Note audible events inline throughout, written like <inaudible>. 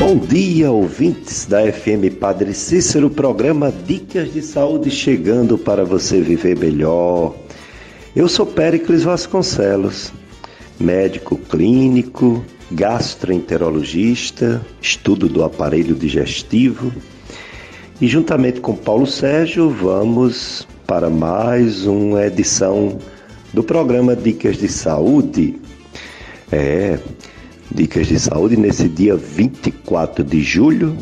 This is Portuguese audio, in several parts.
Bom dia, ouvintes da FM Padre Cícero, programa Dicas de Saúde chegando para você viver melhor. Eu sou Péricles Vasconcelos, médico clínico, gastroenterologista, estudo do aparelho digestivo e juntamente com Paulo Sérgio vamos para mais uma edição do programa Dicas de Saúde. É, Dicas de Saúde nesse dia 24 de julho,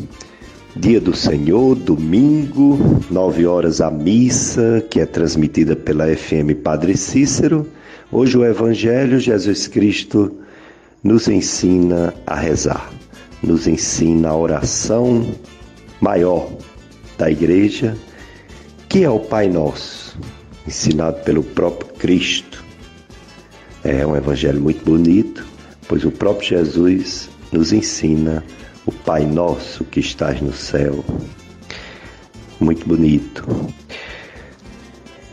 dia do Senhor, domingo, 9 horas a missa, que é transmitida pela FM Padre Cícero. Hoje o Evangelho Jesus Cristo nos ensina a rezar, nos ensina a oração maior da igreja, que é o Pai Nosso, ensinado pelo próprio Cristo. É um evangelho muito bonito, pois o próprio Jesus nos ensina o Pai Nosso que estás no céu. Muito bonito.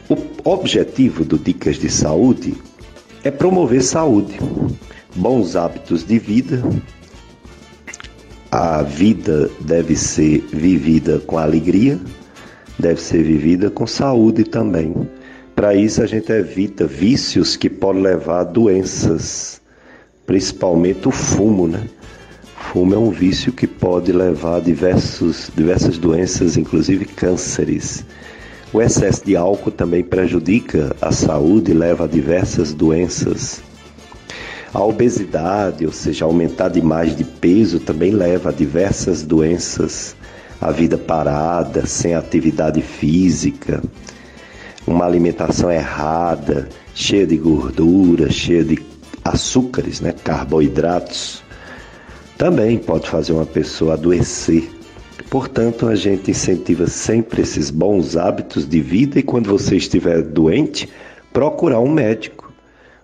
O objetivo do Dicas de Saúde é promover saúde, bons hábitos de vida. A vida deve ser vivida com alegria, deve ser vivida com saúde também. Para isso, a gente evita vícios que podem levar a doenças principalmente o fumo, né? Fumo é um vício que pode levar a diversos, diversas doenças, inclusive cânceres. O excesso de álcool também prejudica a saúde e leva a diversas doenças. A obesidade, ou seja, aumentar demais de peso, também leva a diversas doenças. A vida parada, sem atividade física, uma alimentação errada, cheia de gordura, cheia de açúcares, né, carboidratos, também pode fazer uma pessoa adoecer. Portanto, a gente incentiva sempre esses bons hábitos de vida e quando você estiver doente, procurar um médico,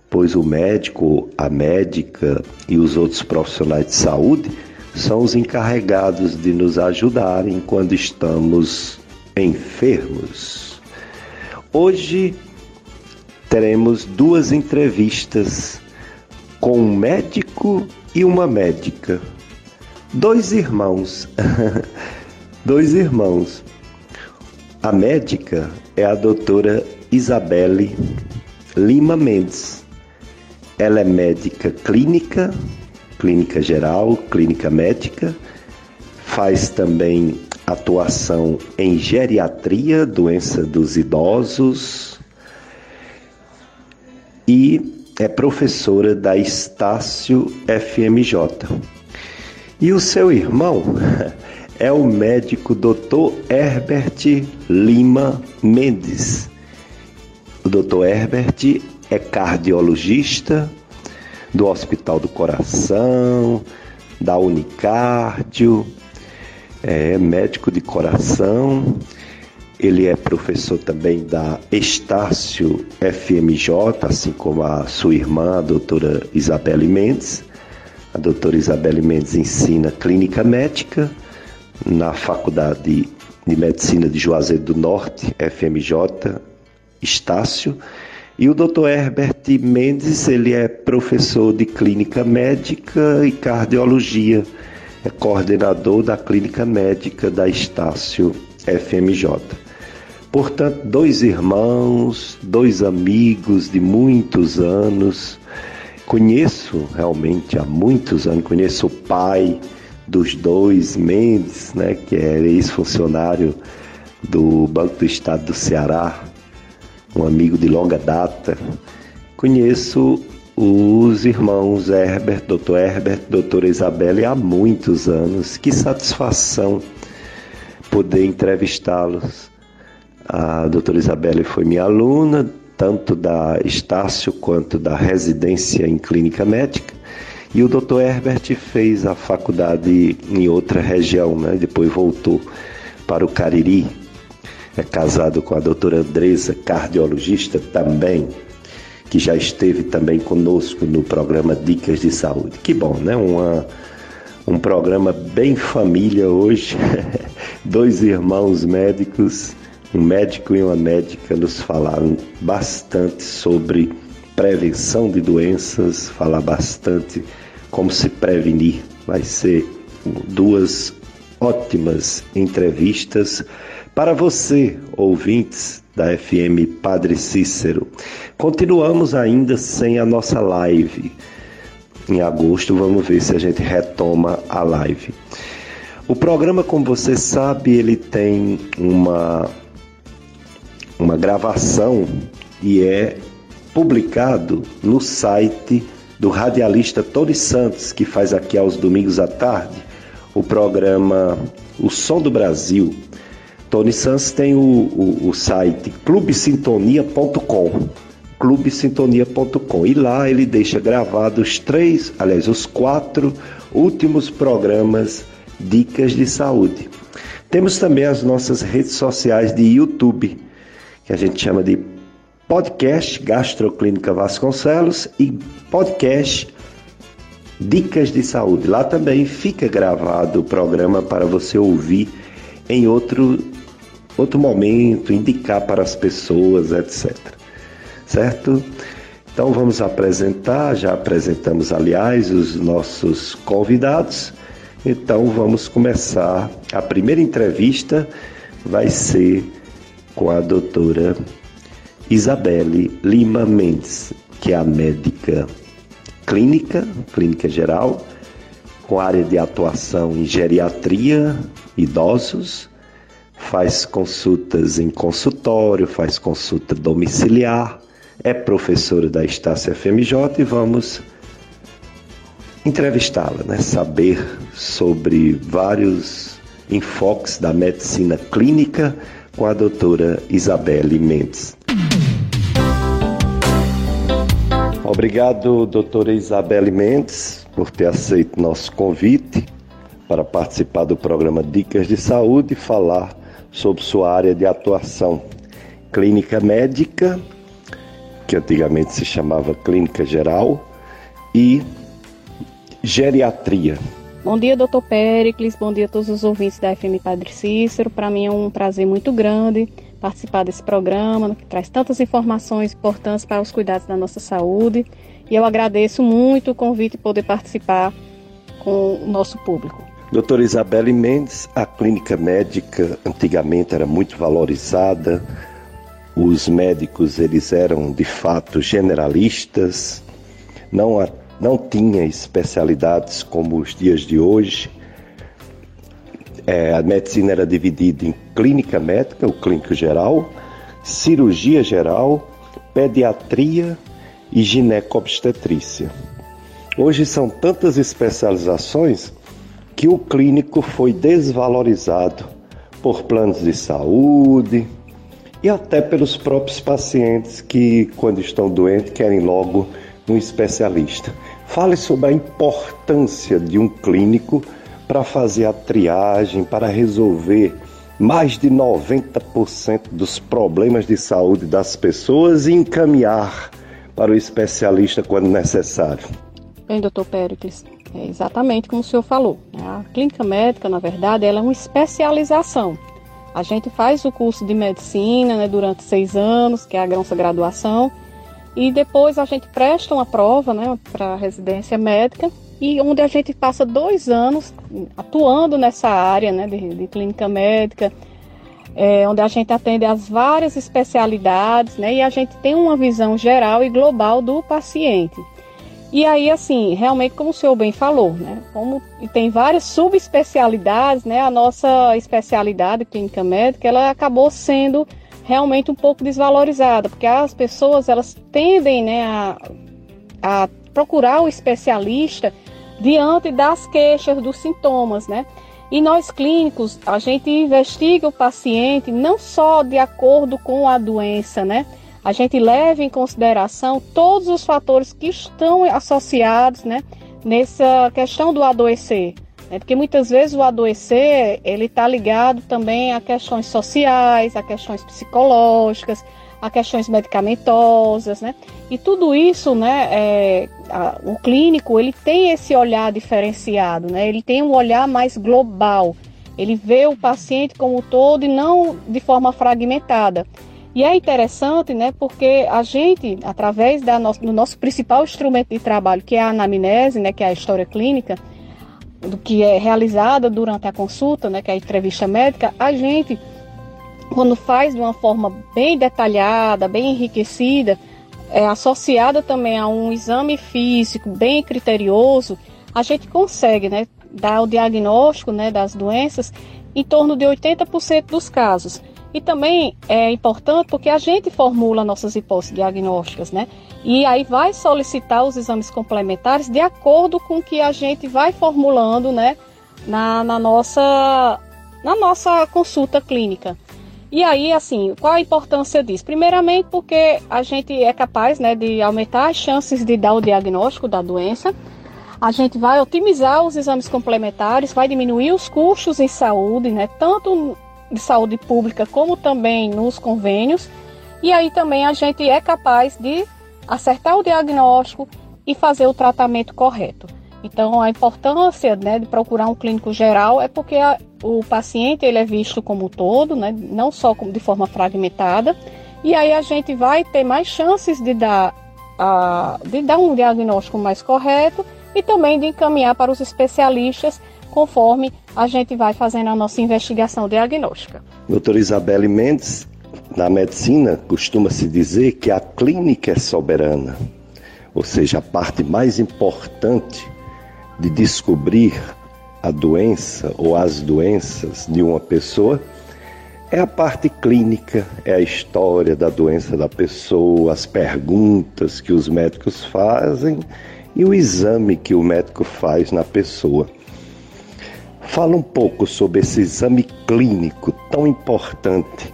pois o médico, a médica e os outros profissionais de saúde são os encarregados de nos ajudarem quando estamos enfermos. Hoje teremos duas entrevistas com um médico e uma médica. Dois irmãos. <laughs> Dois irmãos. A médica é a doutora Isabelle Lima Mendes. Ela é médica clínica, clínica geral, clínica médica, faz também atuação em geriatria, doença dos idosos, e é professora da Estácio FMJ. E o seu irmão <laughs> é o médico Dr. Herbert Lima Mendes. O Dr. Herbert é cardiologista do Hospital do Coração, da Unicardio, é médico de coração ele é professor também da Estácio FMJ, assim como a sua irmã, a doutora Isabelle Mendes. A doutora Isabelle Mendes ensina clínica médica na Faculdade de Medicina de Juazeiro do Norte, FMJ, Estácio. E o doutor Herbert Mendes, ele é professor de clínica médica e cardiologia, é coordenador da clínica médica da Estácio FMJ. Portanto, dois irmãos, dois amigos de muitos anos. Conheço realmente há muitos anos, conheço o pai dos dois, Mendes, né, que é ex-funcionário do Banco do Estado do Ceará, um amigo de longa data. Conheço os irmãos Herbert, doutor Herbert, doutora Isabelle há muitos anos. Que satisfação poder entrevistá-los a doutora Isabelle foi minha aluna, tanto da Estácio quanto da residência em clínica médica. E o doutor Herbert fez a faculdade em outra região, né? depois voltou para o Cariri. É casado com a doutora Andresa, cardiologista também, que já esteve também conosco no programa Dicas de Saúde. Que bom, né? Uma, um programa bem família hoje. <laughs> Dois irmãos médicos um médico e uma médica nos falaram bastante sobre prevenção de doenças, falar bastante como se prevenir. Vai ser duas ótimas entrevistas para você, ouvintes da FM Padre Cícero. Continuamos ainda sem a nossa live. Em agosto, vamos ver se a gente retoma a live. O programa, como você sabe, ele tem uma, uma gravação e é publicado no site do radialista Tony Santos, que faz aqui aos domingos à tarde o programa O Som do Brasil. Tony Santos tem o, o, o site clubesintonia.com clubesintonia.com e lá ele deixa gravados os três, aliás, os quatro últimos programas Dicas de Saúde. Temos também as nossas redes sociais de YouTube, que a gente chama de podcast Gastroclínica Vasconcelos e podcast Dicas de Saúde. Lá também fica gravado o programa para você ouvir em outro, outro momento, indicar para as pessoas, etc. Certo? Então vamos apresentar, já apresentamos, aliás, os nossos convidados. Então vamos começar. A primeira entrevista vai ser com a doutora Isabelle Lima Mendes, que é a médica clínica, clínica geral, com área de atuação em geriatria, idosos, faz consultas em consultório, faz consulta domiciliar, é professora da Estácia FMJ e vamos entrevistá-la, né? saber sobre vários enfoques da medicina clínica com a doutora Isabelle Mendes. Obrigado, doutora Isabelle Mendes, por ter aceito nosso convite para participar do programa Dicas de Saúde e falar sobre sua área de atuação. Clínica médica, que antigamente se chamava Clínica Geral, e geriatria. Bom dia, doutor Pericles. Bom dia a todos os ouvintes da FM Padre Cícero. Para mim é um prazer muito grande participar desse programa, que traz tantas informações importantes para os cuidados da nossa saúde. E eu agradeço muito o convite de poder participar com o nosso público. Doutora Isabelle Mendes, a clínica médica antigamente era muito valorizada. Os médicos eles eram de fato generalistas, não, não tinha especialidades como os dias de hoje é, a medicina era dividida em clínica médica, o clínico geral, cirurgia geral, pediatria e ginecobstetrícia. Hoje são tantas especializações que o clínico foi desvalorizado por planos de saúde e até pelos próprios pacientes que, quando estão doentes, querem logo um especialista. Fale sobre a importância de um clínico para fazer a triagem, para resolver mais de 90% dos problemas de saúde das pessoas e encaminhar para o especialista quando necessário. Bem, doutor Pericles, é exatamente como o senhor falou. Né? A clínica médica, na verdade, ela é uma especialização. A gente faz o curso de medicina né, durante seis anos, que é a nossa graduação, e depois a gente presta uma prova né, para a residência médica e onde a gente passa dois anos atuando nessa área né, de, de clínica médica, é, onde a gente atende as várias especialidades né, e a gente tem uma visão geral e global do paciente. E aí, assim, realmente, como o senhor bem falou, né, como tem várias subespecialidades, né, a nossa especialidade clínica médica, ela acabou sendo realmente um pouco desvalorizada, porque as pessoas elas tendem né, a, a procurar o especialista diante das queixas, dos sintomas, né? E nós clínicos, a gente investiga o paciente não só de acordo com a doença, né? A gente leva em consideração todos os fatores que estão associados, né, nessa questão do adoecer. Né? Porque muitas vezes o adoecer, ele está ligado também a questões sociais, a questões psicológicas, a questões medicamentosas, né? E tudo isso, né, é, a, o clínico, ele tem esse olhar diferenciado, né? Ele tem um olhar mais global. Ele vê o paciente como um todo e não de forma fragmentada. E é interessante, né, porque a gente, através da nosso, do nosso principal instrumento de trabalho, que é a anamnese, né, que é a história clínica, do que é realizada durante a consulta, né, que é a entrevista médica, a gente, quando faz de uma forma bem detalhada, bem enriquecida, é, associada também a um exame físico bem criterioso, a gente consegue né, dar o diagnóstico né, das doenças em torno de 80% dos casos. E também é importante porque a gente formula nossas hipóteses diagnósticas, né? E aí vai solicitar os exames complementares de acordo com o que a gente vai formulando, né? Na, na, nossa, na nossa consulta clínica. E aí, assim, qual a importância disso? Primeiramente, porque a gente é capaz né, de aumentar as chances de dar o diagnóstico da doença. A gente vai otimizar os exames complementares, vai diminuir os custos em saúde, né, tanto de saúde pública como também nos convênios. E aí também a gente é capaz de acertar o diagnóstico e fazer o tratamento correto. Então, a importância né, de procurar um clínico geral é porque a, o paciente ele é visto como um todo, né, não só como de forma fragmentada, e aí a gente vai ter mais chances de dar, a, de dar um diagnóstico mais correto e também de encaminhar para os especialistas conforme a gente vai fazendo a nossa investigação diagnóstica. Doutora Isabelle Mendes, na medicina costuma-se dizer que a clínica é soberana, ou seja, a parte mais importante de descobrir a doença ou as doenças de uma pessoa é a parte clínica, é a história da doença da pessoa, as perguntas que os médicos fazem e o exame que o médico faz na pessoa. Fala um pouco sobre esse exame clínico tão importante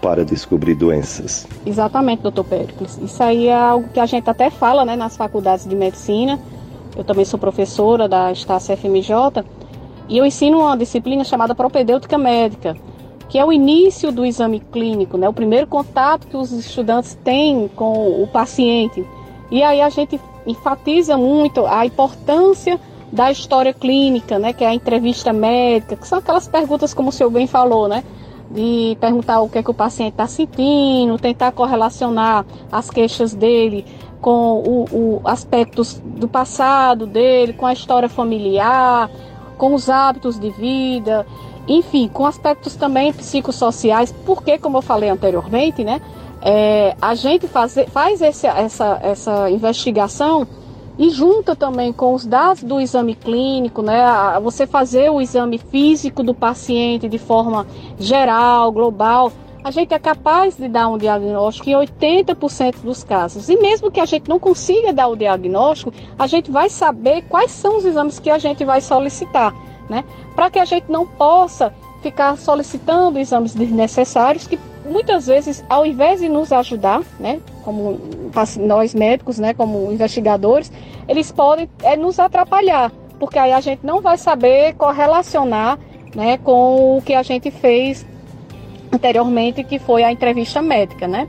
para descobrir doenças. Exatamente, doutor Péricles. Isso aí é algo que a gente até fala né, nas faculdades de medicina. Eu também sou professora da Estácia FMJ e eu ensino uma disciplina chamada propedêutica médica, que é o início do exame clínico, né, o primeiro contato que os estudantes têm com o paciente. E aí a gente enfatiza muito a importância da história clínica, né, que é a entrevista médica, que são aquelas perguntas como o senhor bem falou, né, de perguntar o que é que o paciente está sentindo, tentar correlacionar as queixas dele com o, o aspectos do passado dele, com a história familiar, com os hábitos de vida, enfim, com aspectos também psicossociais, porque, como eu falei anteriormente, né, é, a gente faz, faz esse, essa, essa investigação e junta também com os dados do exame clínico, né? Você fazer o exame físico do paciente de forma geral, global, a gente é capaz de dar um diagnóstico em 80% dos casos. E mesmo que a gente não consiga dar o diagnóstico, a gente vai saber quais são os exames que a gente vai solicitar, né? Para que a gente não possa ficar solicitando exames desnecessários que muitas vezes, ao invés de nos ajudar, né, como nós médicos, né, como investigadores, eles podem é, nos atrapalhar, porque aí a gente não vai saber correlacionar, né, com o que a gente fez anteriormente, que foi a entrevista médica, né?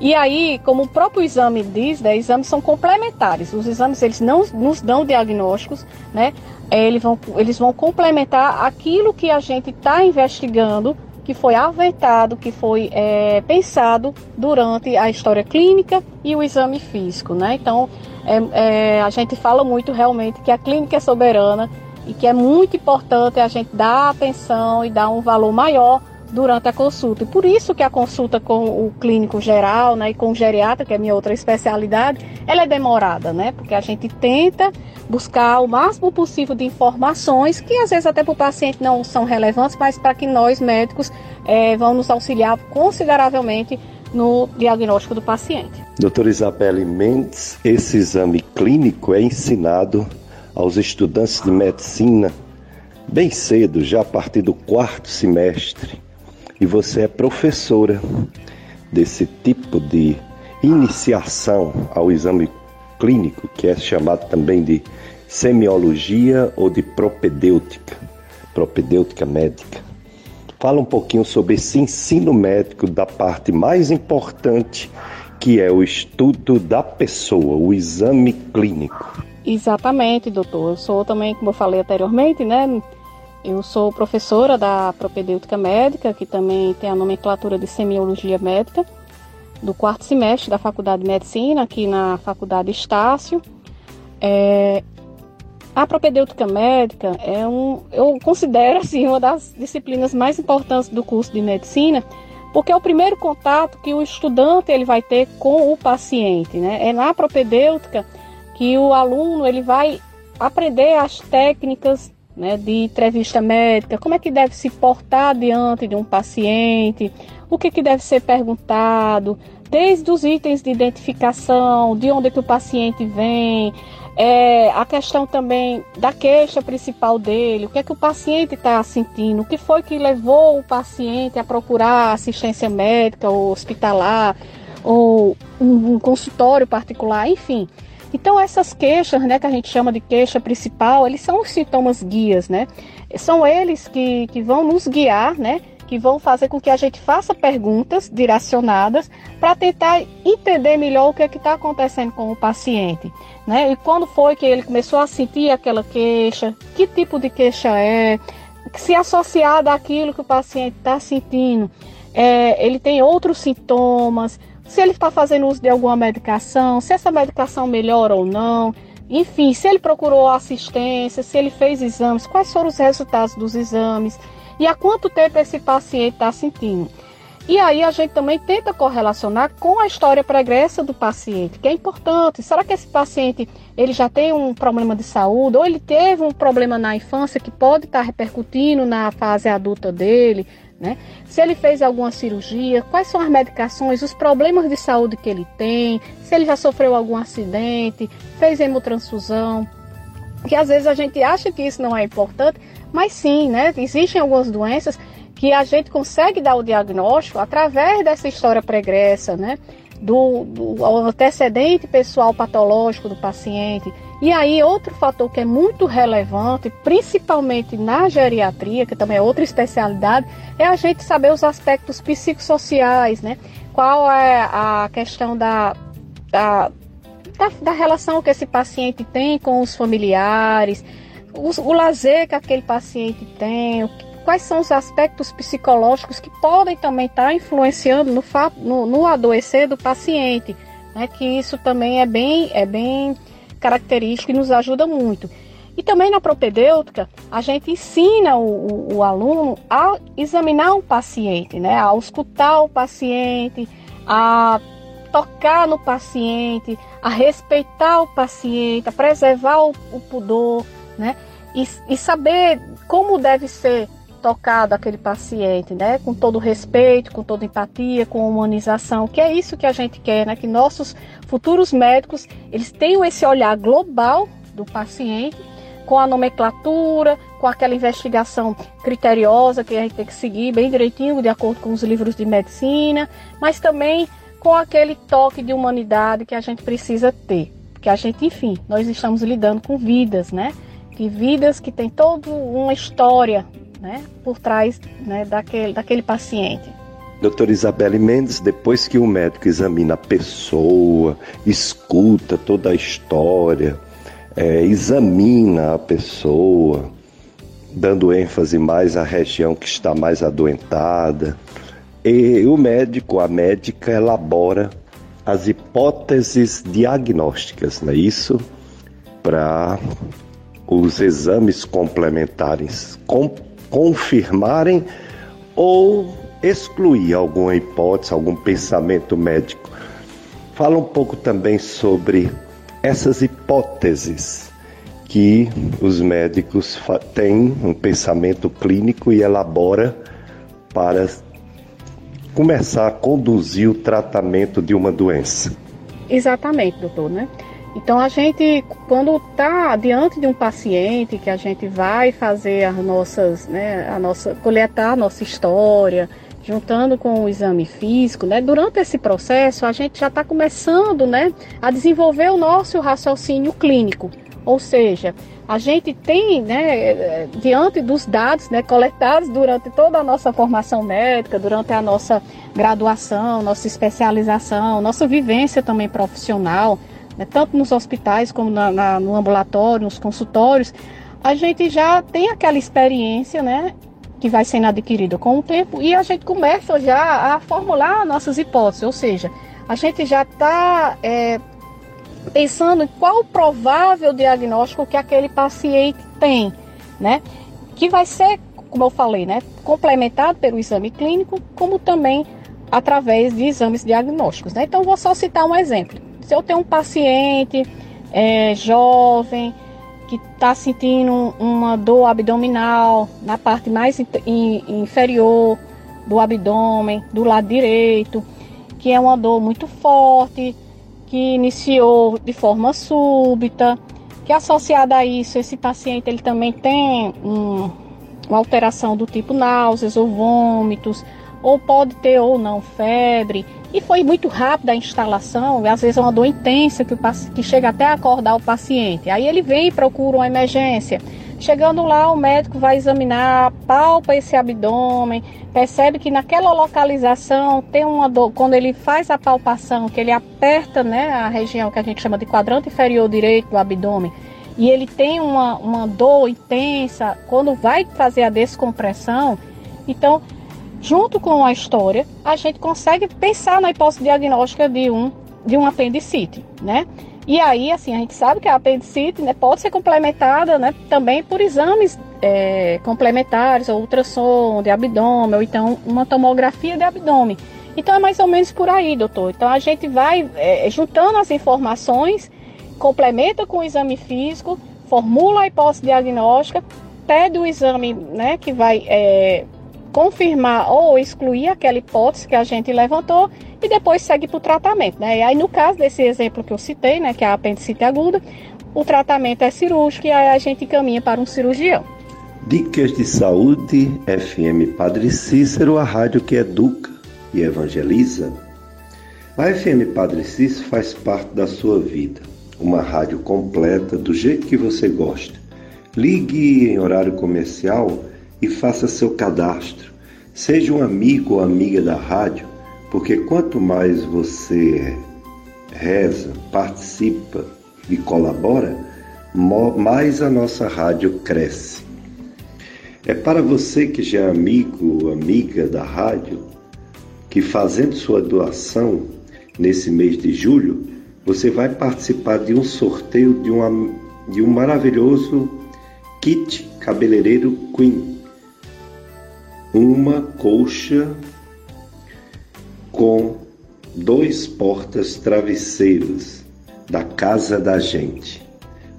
E aí, como o próprio exame diz, né, exames são complementares. Os exames eles não nos dão diagnósticos, né? Eles vão, eles vão complementar aquilo que a gente está investigando que foi aventado, que foi é, pensado durante a história clínica e o exame físico, né? Então, é, é, a gente fala muito realmente que a clínica é soberana e que é muito importante a gente dar atenção e dar um valor maior durante a consulta. E por isso que a consulta com o clínico geral, né, e com o geriatra, que é minha outra especialidade, ela é demorada, né? Porque a gente tenta buscar o máximo possível de informações que às vezes até para o paciente não são relevantes, mas para que nós médicos é, vão nos auxiliar consideravelmente no diagnóstico do paciente. Doutora Isabelle Mendes, esse exame clínico é ensinado aos estudantes de medicina bem cedo, já a partir do quarto semestre e você é professora desse tipo de iniciação ao exame clínico, que é chamado também de semiologia ou de propedêutica, propedêutica médica. Fala um pouquinho sobre esse ensino médico da parte mais importante, que é o estudo da pessoa, o exame clínico. Exatamente, doutor. Eu sou também, como eu falei anteriormente, né, eu sou professora da propedêutica médica, que também tem a nomenclatura de semiologia médica, do quarto semestre da Faculdade de Medicina, aqui na Faculdade Estácio. É, A propedêutica médica é um, eu considero assim uma das disciplinas mais importantes do curso de medicina, porque é o primeiro contato que o estudante ele vai ter com o paciente, né? É na propedêutica que o aluno ele vai aprender as técnicas né, de entrevista médica, como é que deve se portar diante de um paciente, o que, que deve ser perguntado, desde os itens de identificação, de onde é que o paciente vem, é, a questão também da queixa principal dele, o que é que o paciente está sentindo, o que foi que levou o paciente a procurar assistência médica ou hospitalar, ou um, um consultório particular, enfim. Então essas queixas, né, que a gente chama de queixa principal, eles são os sintomas guias, né? São eles que, que vão nos guiar, né? Que vão fazer com que a gente faça perguntas direcionadas para tentar entender melhor o que é está acontecendo com o paciente, né? E quando foi que ele começou a sentir aquela queixa, que tipo de queixa é, se associada àquilo que o paciente está sentindo, é, ele tem outros sintomas, se ele está fazendo uso de alguma medicação, se essa medicação melhora ou não, enfim, se ele procurou assistência, se ele fez exames, quais foram os resultados dos exames e há quanto tempo esse paciente está sentindo. E aí a gente também tenta correlacionar com a história pregressa do paciente, que é importante. Será que esse paciente ele já tem um problema de saúde ou ele teve um problema na infância que pode estar repercutindo na fase adulta dele? Né? Se ele fez alguma cirurgia, quais são as medicações, os problemas de saúde que ele tem, se ele já sofreu algum acidente, fez hemotransfusão. Que às vezes a gente acha que isso não é importante, mas sim, né? Existem algumas doenças que a gente consegue dar o diagnóstico através dessa história pregressa, né? Do, do antecedente pessoal patológico do paciente e aí, outro fator que é muito relevante, principalmente na geriatria, que também é outra especialidade, é a gente saber os aspectos psicossociais, né? Qual é a questão da, da, da, da relação que esse paciente tem com os familiares, o, o lazer que aquele paciente tem, quais são os aspectos psicológicos que podem também estar influenciando no, no, no adoecer do paciente, né? Que isso também é bem, é bem característica e nos ajuda muito. E também na propedêutica, a gente ensina o, o, o, aluno a examinar o paciente, né? a escutar o paciente, a tocar no paciente, a respeitar o paciente, a preservar o, o pudor, né? E, e, saber como deve ser tocado aquele paciente, né? Com todo respeito, com toda empatia, com humanização, que é isso que a gente quer, né? Que nossos futuros médicos, eles tenham esse olhar global do paciente, com a nomenclatura, com aquela investigação criteriosa que a gente tem que seguir bem direitinho, de acordo com os livros de medicina, mas também com aquele toque de humanidade que a gente precisa ter. Porque a gente, enfim, nós estamos lidando com vidas, né? Que vidas que têm toda uma história né, por trás né, daquele, daquele paciente. Doutora Isabelle Mendes, depois que o médico examina a pessoa, escuta toda a história, é, examina a pessoa, dando ênfase mais à região que está mais adoentada, e o médico, a médica, elabora as hipóteses diagnósticas, não é isso? Para os exames complementares com confirmarem ou excluir alguma hipótese, algum pensamento médico. Fala um pouco também sobre essas hipóteses que os médicos têm um pensamento clínico e elabora para começar a conduzir o tratamento de uma doença. Exatamente, doutor, né? Então a gente, quando está diante de um paciente que a gente vai fazer as nossas, né, a nossa, coletar a nossa história, juntando com o exame físico, né, durante esse processo a gente já está começando, né, a desenvolver o nosso raciocínio clínico, ou seja, a gente tem, né, diante dos dados né, coletados durante toda a nossa formação médica, durante a nossa graduação, nossa especialização, nossa vivência também profissional, né, tanto nos hospitais como na, na, no ambulatório, nos consultórios, a gente já tem aquela experiência, né, que vai sendo adquirida com o tempo e a gente começa já a formular nossas hipóteses, ou seja, a gente já está é, pensando em qual o provável diagnóstico que aquele paciente tem, né? Que vai ser, como eu falei, né, complementado pelo exame clínico, como também através de exames diagnósticos, né? Então, vou só citar um exemplo. Se eu tenho um paciente é, jovem que está sentindo uma dor abdominal na parte mais in, inferior do abdômen, do lado direito, que é uma dor muito forte, que iniciou de forma súbita, que associada a isso, esse paciente ele também tem um, uma alteração do tipo náuseas ou vômitos, ou pode ter ou não febre, e foi muito rápida a instalação, às vezes é uma dor intensa que, que chega até a acordar o paciente. Aí ele vem e procura uma emergência. Chegando lá, o médico vai examinar, palpa esse abdômen, percebe que naquela localização tem uma dor. Quando ele faz a palpação, que ele aperta né, a região que a gente chama de quadrante inferior direito do abdômen, e ele tem uma, uma dor intensa, quando vai fazer a descompressão, então junto com a história, a gente consegue pensar na hipótese diagnóstica de um, de um apendicite, né? E aí, assim, a gente sabe que a apendicite né, pode ser complementada né, também por exames é, complementares, ou ultrassom de abdômen, ou então uma tomografia de abdômen. Então é mais ou menos por aí, doutor. Então a gente vai é, juntando as informações, complementa com o exame físico, formula a hipótese diagnóstica, pede o exame né, que vai é, confirmar ou excluir aquela hipótese que a gente levantou e depois segue para o tratamento. Né? E aí, no caso desse exemplo que eu citei, né, que é a apendicite aguda, o tratamento é cirúrgico e aí a gente caminha para um cirurgião. Dicas de Saúde, FM Padre Cícero, a rádio que educa e evangeliza. A FM Padre Cícero faz parte da sua vida, uma rádio completa do jeito que você gosta. Ligue em horário comercial e faça seu cadastro. Seja um amigo ou amiga da rádio, porque quanto mais você reza, participa e colabora, mais a nossa rádio cresce. É para você que já é amigo ou amiga da rádio, que fazendo sua doação nesse mês de julho, você vai participar de um sorteio de, uma, de um maravilhoso kit cabeleireiro Queen uma colcha com dois portas travesseiros da casa da gente.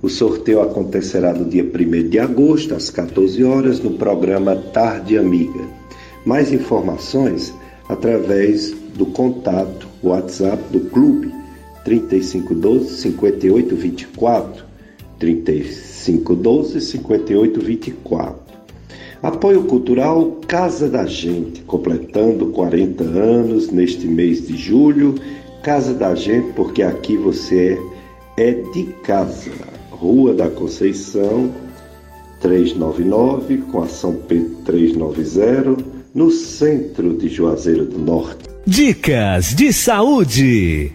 O sorteio acontecerá no dia 1 de agosto, às 14 horas, no programa Tarde Amiga. Mais informações através do contato WhatsApp do clube 3512 5824 3512 5824 Apoio Cultural Casa da Gente, completando 40 anos neste mês de julho. Casa da Gente, porque aqui você é, é de casa. Rua da Conceição, 399, com a São Pedro 390, no centro de Juazeiro do Norte. Dicas de saúde.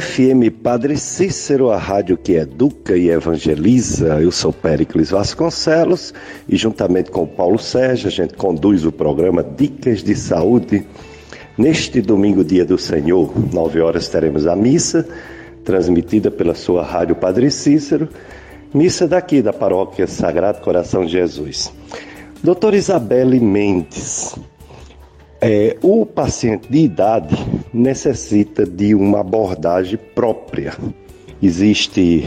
FM Padre Cícero, a rádio que educa e evangeliza. Eu sou Péricles Vasconcelos e juntamente com Paulo Sérgio a gente conduz o programa Dicas de Saúde. Neste domingo, dia do Senhor, nove horas teremos a missa transmitida pela sua rádio Padre Cícero, missa daqui da paróquia Sagrado Coração de Jesus. Doutora Isabelle Mendes, é, o paciente de idade necessita de uma abordagem própria. Existem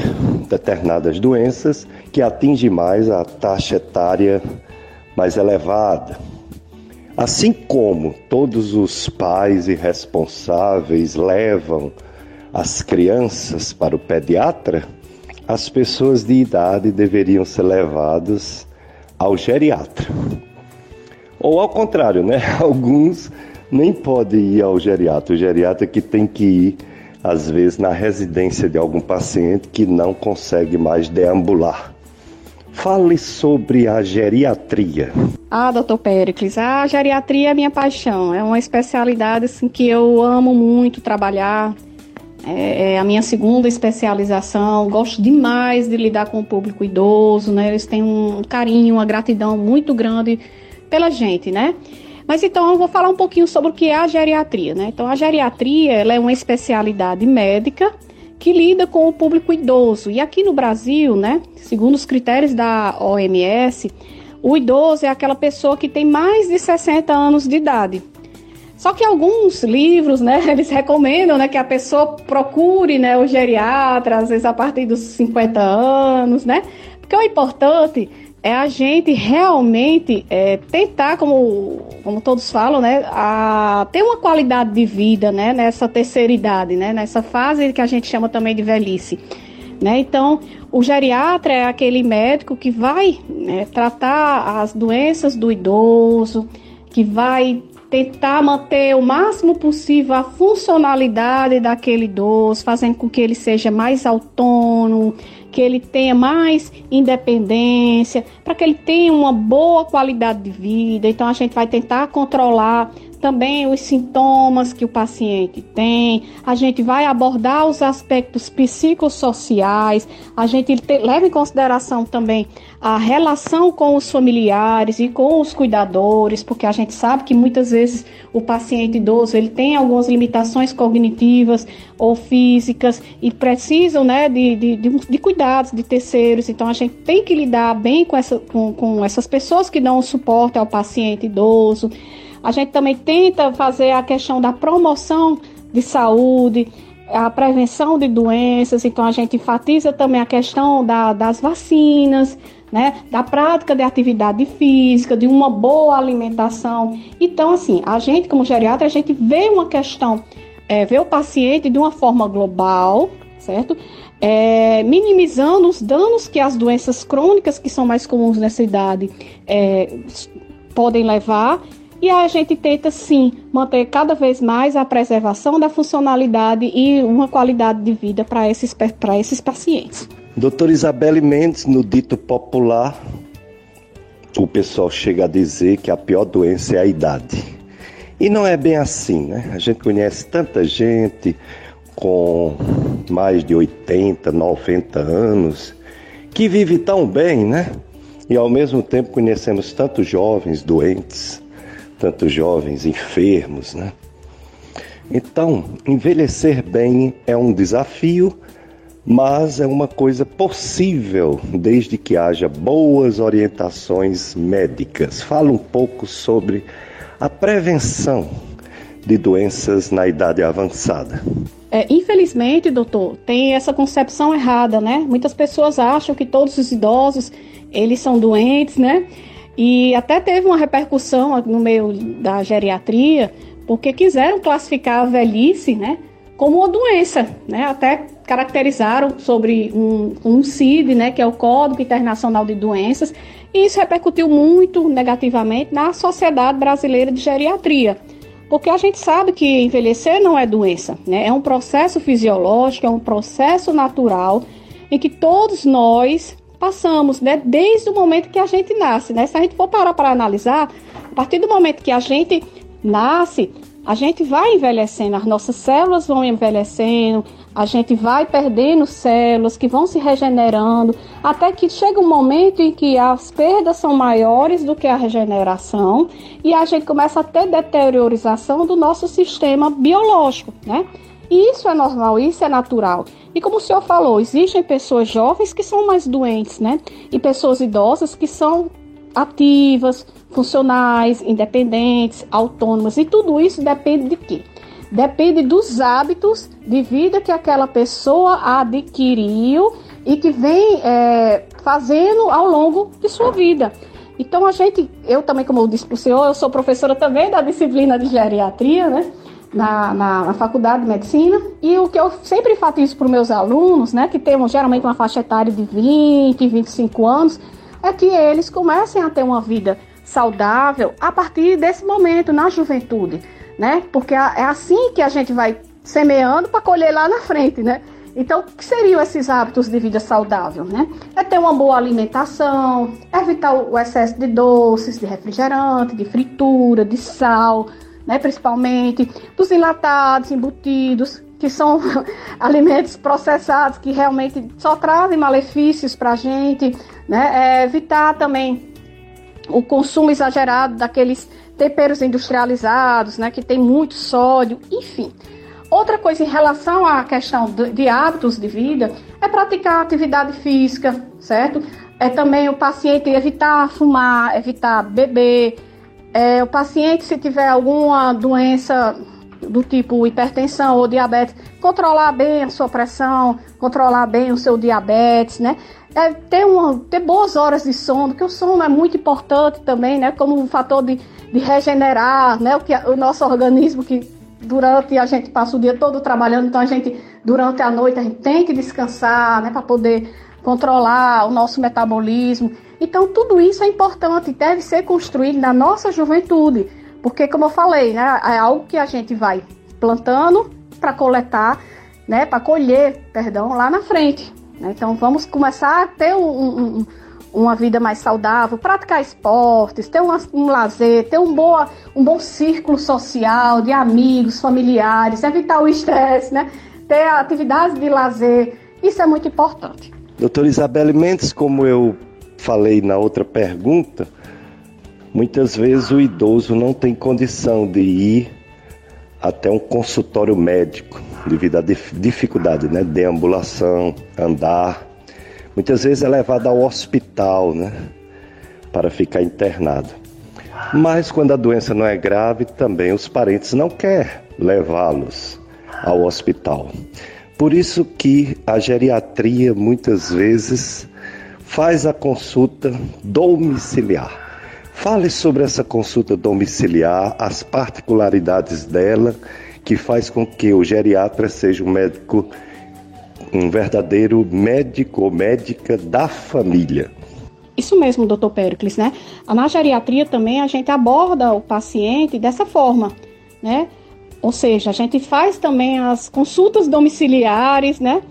determinadas doenças que atingem mais a taxa etária mais elevada. Assim como todos os pais irresponsáveis levam as crianças para o pediatra, as pessoas de idade deveriam ser levadas ao geriatra. Ou ao contrário, né? <laughs> Alguns nem podem ir ao geriatra. O geriatra que tem que ir, às vezes, na residência de algum paciente que não consegue mais deambular. Fale sobre a geriatria. Ah, doutor Pericles, a geriatria é minha paixão. É uma especialidade assim, que eu amo muito trabalhar. É, é a minha segunda especialização. Gosto demais de lidar com o público idoso, né? Eles têm um carinho, uma gratidão muito grande pela gente, né? Mas então eu vou falar um pouquinho sobre o que é a geriatria, né? Então a geriatria ela é uma especialidade médica que lida com o público idoso. E aqui no Brasil, né, segundo os critérios da OMS, o idoso é aquela pessoa que tem mais de 60 anos de idade. Só que alguns livros, né, <laughs> eles recomendam, né, que a pessoa procure, né, o geriatra, às vezes a partir dos 50 anos, né? Porque o importante é a gente realmente é, tentar, como, como todos falam, né, a ter uma qualidade de vida, né, nessa terceira idade, né, nessa fase que a gente chama também de velhice. Né? Então, o geriatra é aquele médico que vai né, tratar as doenças do idoso, que vai tentar manter o máximo possível a funcionalidade daquele idoso, fazendo com que ele seja mais autônomo, que ele tenha mais independência, para que ele tenha uma boa qualidade de vida. Então a gente vai tentar controlar também os sintomas que o paciente tem, a gente vai abordar os aspectos psicossociais, a gente te, leva em consideração também a relação com os familiares e com os cuidadores, porque a gente sabe que muitas vezes o paciente idoso ele tem algumas limitações cognitivas ou físicas e precisam né, de, de, de, de cuidados de terceiros, então a gente tem que lidar bem com, essa, com, com essas pessoas que dão suporte ao paciente idoso. A gente também tenta fazer a questão da promoção de saúde, a prevenção de doenças, então a gente enfatiza também a questão da, das vacinas, né, da prática de atividade física, de uma boa alimentação. Então, assim, a gente, como geriatra, a gente vê uma questão, é, vê o paciente de uma forma global, certo? É, minimizando os danos que as doenças crônicas, que são mais comuns nessa idade, é, podem levar e a gente tenta sim manter cada vez mais a preservação da funcionalidade e uma qualidade de vida para esses, esses pacientes. Doutora Isabelle Mendes, no dito popular, o pessoal chega a dizer que a pior doença é a idade. E não é bem assim, né? A gente conhece tanta gente com mais de 80, 90 anos que vive tão bem, né? E ao mesmo tempo conhecemos tantos jovens doentes tantos jovens enfermos, né? Então, envelhecer bem é um desafio, mas é uma coisa possível desde que haja boas orientações médicas. Fala um pouco sobre a prevenção de doenças na idade avançada. É, infelizmente, doutor, tem essa concepção errada, né? Muitas pessoas acham que todos os idosos eles são doentes, né? E até teve uma repercussão no meio da geriatria, porque quiseram classificar a velhice, né, como uma doença, né? Até caracterizaram sobre um, um CID, né, que é o Código Internacional de Doenças, e isso repercutiu muito negativamente na Sociedade Brasileira de Geriatria. Porque a gente sabe que envelhecer não é doença, né? É um processo fisiológico, é um processo natural em que todos nós passamos, né? Desde o momento que a gente nasce, né? Se a gente for parar para analisar, a partir do momento que a gente nasce, a gente vai envelhecendo, as nossas células vão envelhecendo, a gente vai perdendo células que vão se regenerando, até que chega um momento em que as perdas são maiores do que a regeneração e a gente começa a ter deteriorização do nosso sistema biológico, né? Isso é normal, isso é natural. E como o senhor falou, existem pessoas jovens que são mais doentes, né? E pessoas idosas que são ativas, funcionais, independentes, autônomas. E tudo isso depende de quê? Depende dos hábitos de vida que aquela pessoa adquiriu e que vem é, fazendo ao longo de sua vida. Então a gente, eu também, como eu disse para o senhor, eu sou professora também da disciplina de geriatria, né? Na, na, na, faculdade de medicina. E o que eu sempre enfatizo para os meus alunos, né, que temos geralmente uma faixa etária de 20, 25 anos, é que eles comecem a ter uma vida saudável a partir desse momento, na juventude, né? Porque é assim que a gente vai semeando para colher lá na frente, né? Então, o que seriam esses hábitos de vida saudável, né? É ter uma boa alimentação, evitar o excesso de doces, de refrigerante, de fritura, de sal, né, principalmente dos enlatados, embutidos, que são <laughs> alimentos processados que realmente só trazem malefícios para a gente, né? É, evitar também o consumo exagerado daqueles temperos industrializados, né, que tem muito sódio, enfim. Outra coisa em relação à questão de, hábitos de vida é praticar atividade física, certo? É também o paciente evitar fumar, evitar beber. É, o paciente, se tiver alguma doença do tipo hipertensão ou diabetes, controlar bem a sua pressão, controlar bem o seu diabetes, né? É ter, uma, ter boas horas de sono, que o sono é muito importante também, né? Como um fator de, de regenerar, né? O, que, o nosso organismo que durante a gente passa o dia todo trabalhando, então a gente durante a noite a gente tem que descansar, né? Para poder controlar o nosso metabolismo. Então tudo isso é importante, deve ser construído na nossa juventude. Porque, como eu falei, né, é algo que a gente vai plantando para coletar, né, para colher, perdão, lá na frente. Né? Então, vamos começar a ter um, um, uma vida mais saudável, praticar esportes, ter um, um lazer, ter um, boa, um bom círculo social de amigos, familiares, evitar o estresse, né? ter atividades de lazer. Isso é muito importante. Doutora Isabelle Mendes, como eu falei na outra pergunta, Muitas vezes o idoso não tem condição de ir até um consultório médico devido à dificuldade, né? Deambulação, andar. Muitas vezes é levado ao hospital, né? Para ficar internado. Mas quando a doença não é grave, também os parentes não querem levá-los ao hospital. Por isso que a geriatria muitas vezes faz a consulta domiciliar. Fale sobre essa consulta domiciliar, as particularidades dela, que faz com que o geriatra seja um médico, um verdadeiro médico ou médica da família. Isso mesmo, doutor Pericles, né? Na geriatria também a gente aborda o paciente dessa forma, né? Ou seja, a gente faz também as consultas domiciliares, né?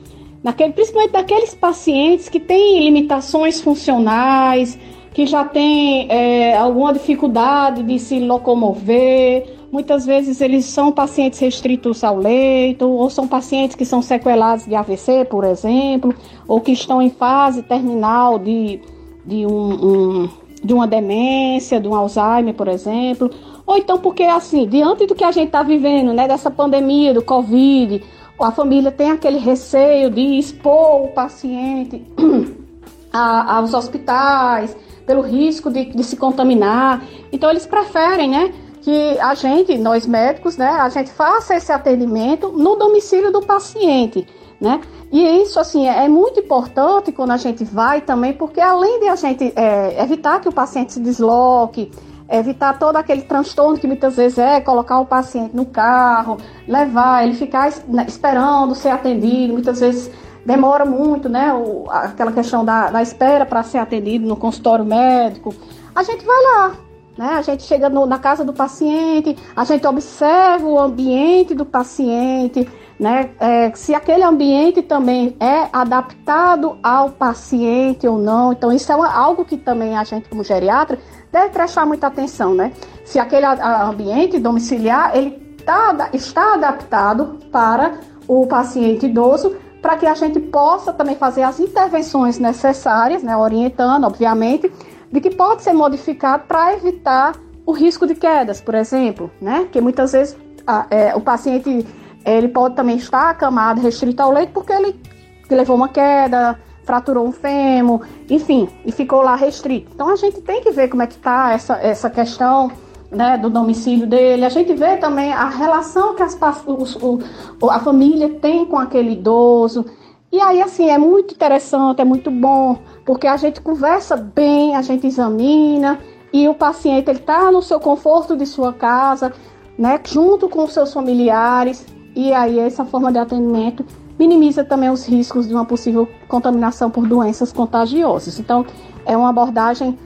Naquele, principalmente daqueles pacientes que têm limitações funcionais, que já tem é, alguma dificuldade de se locomover. Muitas vezes eles são pacientes restritos ao leito, ou são pacientes que são sequelados de AVC, por exemplo, ou que estão em fase terminal de, de, um, um, de uma demência, de um Alzheimer, por exemplo. Ou então porque, assim, diante do que a gente está vivendo, né, dessa pandemia, do Covid, a família tem aquele receio de expor o paciente <clears throat> a, aos hospitais, pelo risco de, de se contaminar. Então eles preferem, né? que a gente, nós médicos, né, a gente faça esse atendimento no domicílio do paciente, né? E isso, assim, é, é muito importante quando a gente vai também, porque além de a gente é, evitar que o paciente se desloque, evitar todo aquele transtorno que muitas vezes é colocar o paciente no carro, levar, ele ficar né, esperando ser atendido, muitas vezes demora muito, né? O, aquela questão da, da espera para ser atendido no consultório médico. A gente vai lá, né? A gente chega no, na casa do paciente, a gente observa o ambiente do paciente, né? É, se aquele ambiente também é adaptado ao paciente ou não. Então, isso é uma, algo que também a gente, como geriatra, deve prestar muita atenção, né? Se aquele ambiente domiciliar ele tá, está adaptado para o paciente idoso para que a gente possa também fazer as intervenções necessárias, né, orientando, obviamente, de que pode ser modificado para evitar o risco de quedas, por exemplo, né? Que muitas vezes a, é, o paciente ele pode também estar acamado, restrito ao leito, porque ele levou uma queda, fraturou um fêmur, enfim, e ficou lá restrito. Então a gente tem que ver como é que está essa, essa questão né, do domicílio dele. A gente vê também a relação que as, os, o, a família tem com aquele idoso. E aí, assim, é muito interessante, é muito bom, porque a gente conversa bem, a gente examina e o paciente ele está no seu conforto de sua casa, né, junto com os seus familiares. E aí, essa forma de atendimento minimiza também os riscos de uma possível contaminação por doenças contagiosas. Então, é uma abordagem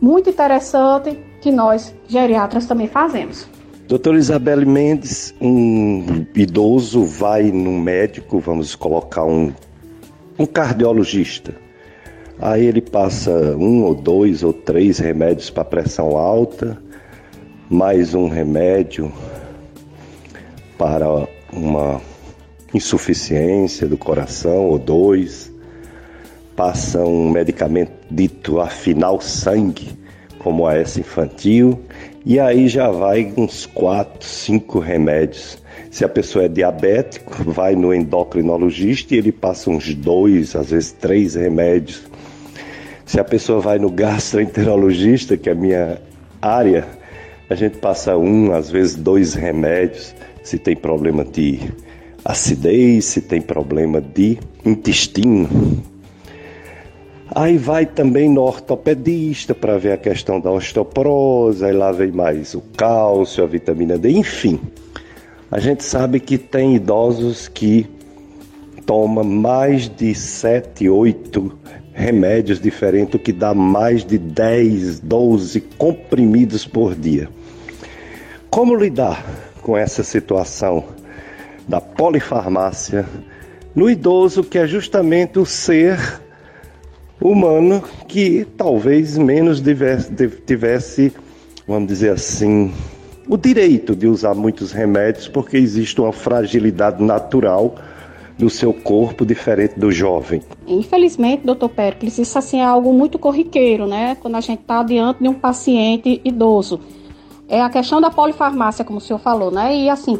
muito interessante que nós geriatras também fazemos. Doutora Isabelle Mendes, um idoso vai no médico, vamos colocar um, um cardiologista. Aí ele passa um ou dois ou três remédios para pressão alta, mais um remédio para uma insuficiência do coração ou dois, passa um medicamento dito afinal sangue, como a essa infantil, e aí já vai uns 4, 5 remédios. Se a pessoa é diabético, vai no endocrinologista e ele passa uns dois, às vezes três remédios. Se a pessoa vai no gastroenterologista, que é a minha área, a gente passa um, às vezes dois remédios. Se tem problema de acidez, se tem problema de intestino. Aí vai também no ortopedista para ver a questão da osteoporose, aí lá vem mais o cálcio, a vitamina D, enfim. A gente sabe que tem idosos que tomam mais de 7, 8 remédios diferentes, o que dá mais de 10, 12 comprimidos por dia. Como lidar com essa situação da polifarmácia no idoso, que é justamente o ser humano que talvez menos tivesse, vamos dizer assim, o direito de usar muitos remédios, porque existe uma fragilidade natural do seu corpo diferente do jovem. Infelizmente, doutor Pericles, isso assim é algo muito corriqueiro, né? Quando a gente está diante de um paciente idoso. É a questão da polifarmácia, como o senhor falou, né? E assim,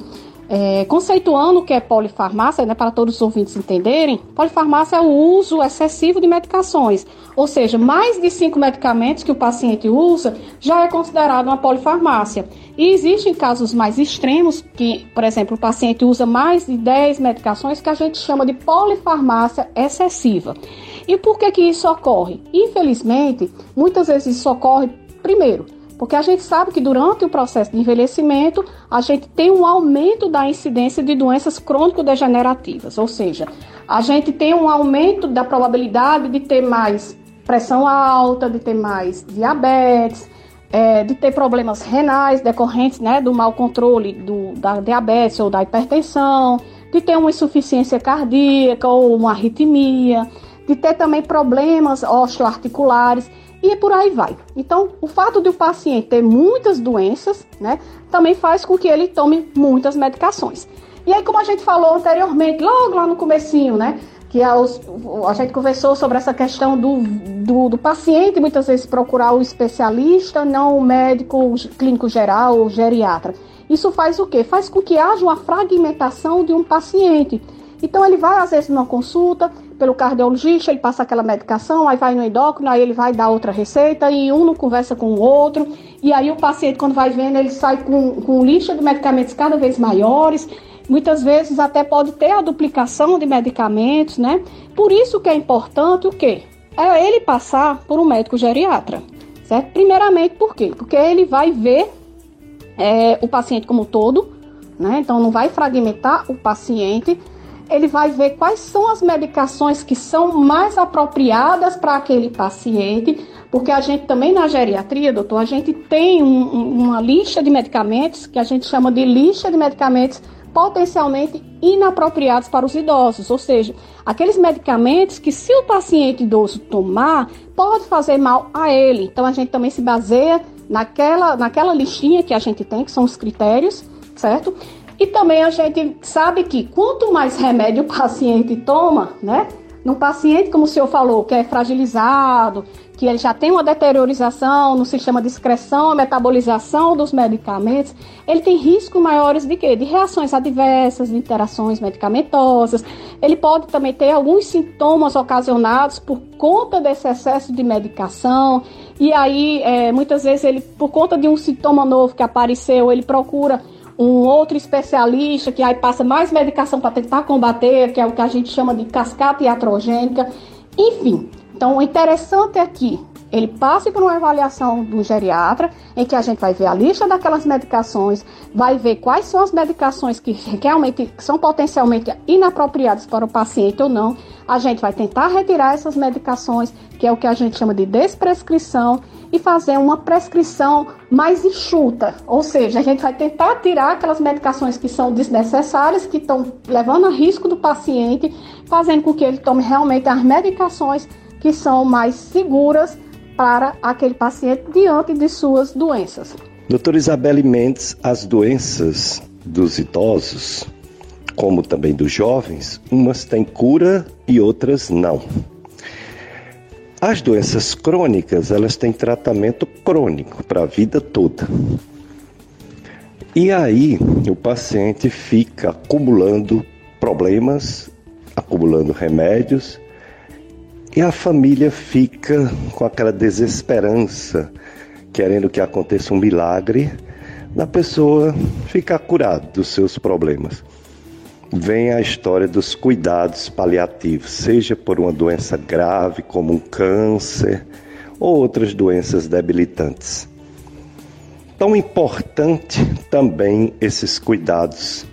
é, conceituando o que é polifarmácia, né, para todos os ouvintes entenderem, polifarmácia é o uso excessivo de medicações, ou seja, mais de cinco medicamentos que o paciente usa já é considerado uma polifarmácia. E existem casos mais extremos, que, por exemplo, o paciente usa mais de 10 medicações que a gente chama de polifarmácia excessiva. E por que, que isso ocorre? Infelizmente, muitas vezes isso ocorre, primeiro, porque a gente sabe que durante o processo de envelhecimento, a gente tem um aumento da incidência de doenças crônico-degenerativas, ou seja, a gente tem um aumento da probabilidade de ter mais pressão alta, de ter mais diabetes, é, de ter problemas renais decorrentes né, do mau controle do, da diabetes ou da hipertensão, de ter uma insuficiência cardíaca ou uma arritmia, de ter também problemas osteoarticulares e por aí vai. Então, o fato de o paciente ter muitas doenças, né, também faz com que ele tome muitas medicações. E aí, como a gente falou anteriormente, logo lá no comecinho, né, que a, a gente conversou sobre essa questão do, do, do, paciente muitas vezes procurar o especialista, não o médico clínico geral ou geriatra. Isso faz o quê? Faz com que haja uma fragmentação de um paciente. Então ele vai às vezes numa consulta, pelo cardiologista, ele passa aquela medicação, aí vai no endócrino, aí ele vai dar outra receita e um não conversa com o outro. E aí o paciente, quando vai vendo, ele sai com, com lista de medicamentos cada vez maiores. Muitas vezes até pode ter a duplicação de medicamentos, né? Por isso que é importante o quê? É ele passar por um médico geriatra, certo? Primeiramente, por quê? Porque ele vai ver é, o paciente como um todo, né? Então não vai fragmentar o paciente ele vai ver quais são as medicações que são mais apropriadas para aquele paciente, porque a gente também na geriatria, doutor, a gente tem um, uma lista de medicamentos que a gente chama de lista de medicamentos potencialmente inapropriados para os idosos, ou seja, aqueles medicamentos que se o paciente idoso tomar, pode fazer mal a ele. Então a gente também se baseia naquela, naquela listinha que a gente tem, que são os critérios, certo? E também a gente sabe que quanto mais remédio o paciente toma, né? Num paciente, como o senhor falou, que é fragilizado, que ele já tem uma deteriorização no sistema de excreção, metabolização dos medicamentos, ele tem riscos maiores de quê? De reações adversas, de interações medicamentosas. Ele pode também ter alguns sintomas ocasionados por conta desse excesso de medicação. E aí, é, muitas vezes, ele, por conta de um sintoma novo que apareceu, ele procura um outro especialista que aí passa mais medicação para tentar combater, que é o que a gente chama de cascata iatrogênica. Enfim, então o interessante aqui ele passe por uma avaliação do geriatra, em que a gente vai ver a lista daquelas medicações, vai ver quais são as medicações que realmente são potencialmente inapropriadas para o paciente ou não. A gente vai tentar retirar essas medicações, que é o que a gente chama de desprescrição, e fazer uma prescrição mais enxuta. Ou seja, a gente vai tentar tirar aquelas medicações que são desnecessárias, que estão levando a risco do paciente, fazendo com que ele tome realmente as medicações que são mais seguras para aquele paciente diante de suas doenças. Doutora Isabelle Mendes, as doenças dos idosos, como também dos jovens, umas têm cura e outras não. As doenças crônicas, elas têm tratamento crônico para a vida toda. E aí o paciente fica acumulando problemas, acumulando remédios, e a família fica com aquela desesperança, querendo que aconteça um milagre, da pessoa ficar curada dos seus problemas. Vem a história dos cuidados paliativos, seja por uma doença grave como um câncer ou outras doenças debilitantes. Tão importante também esses cuidados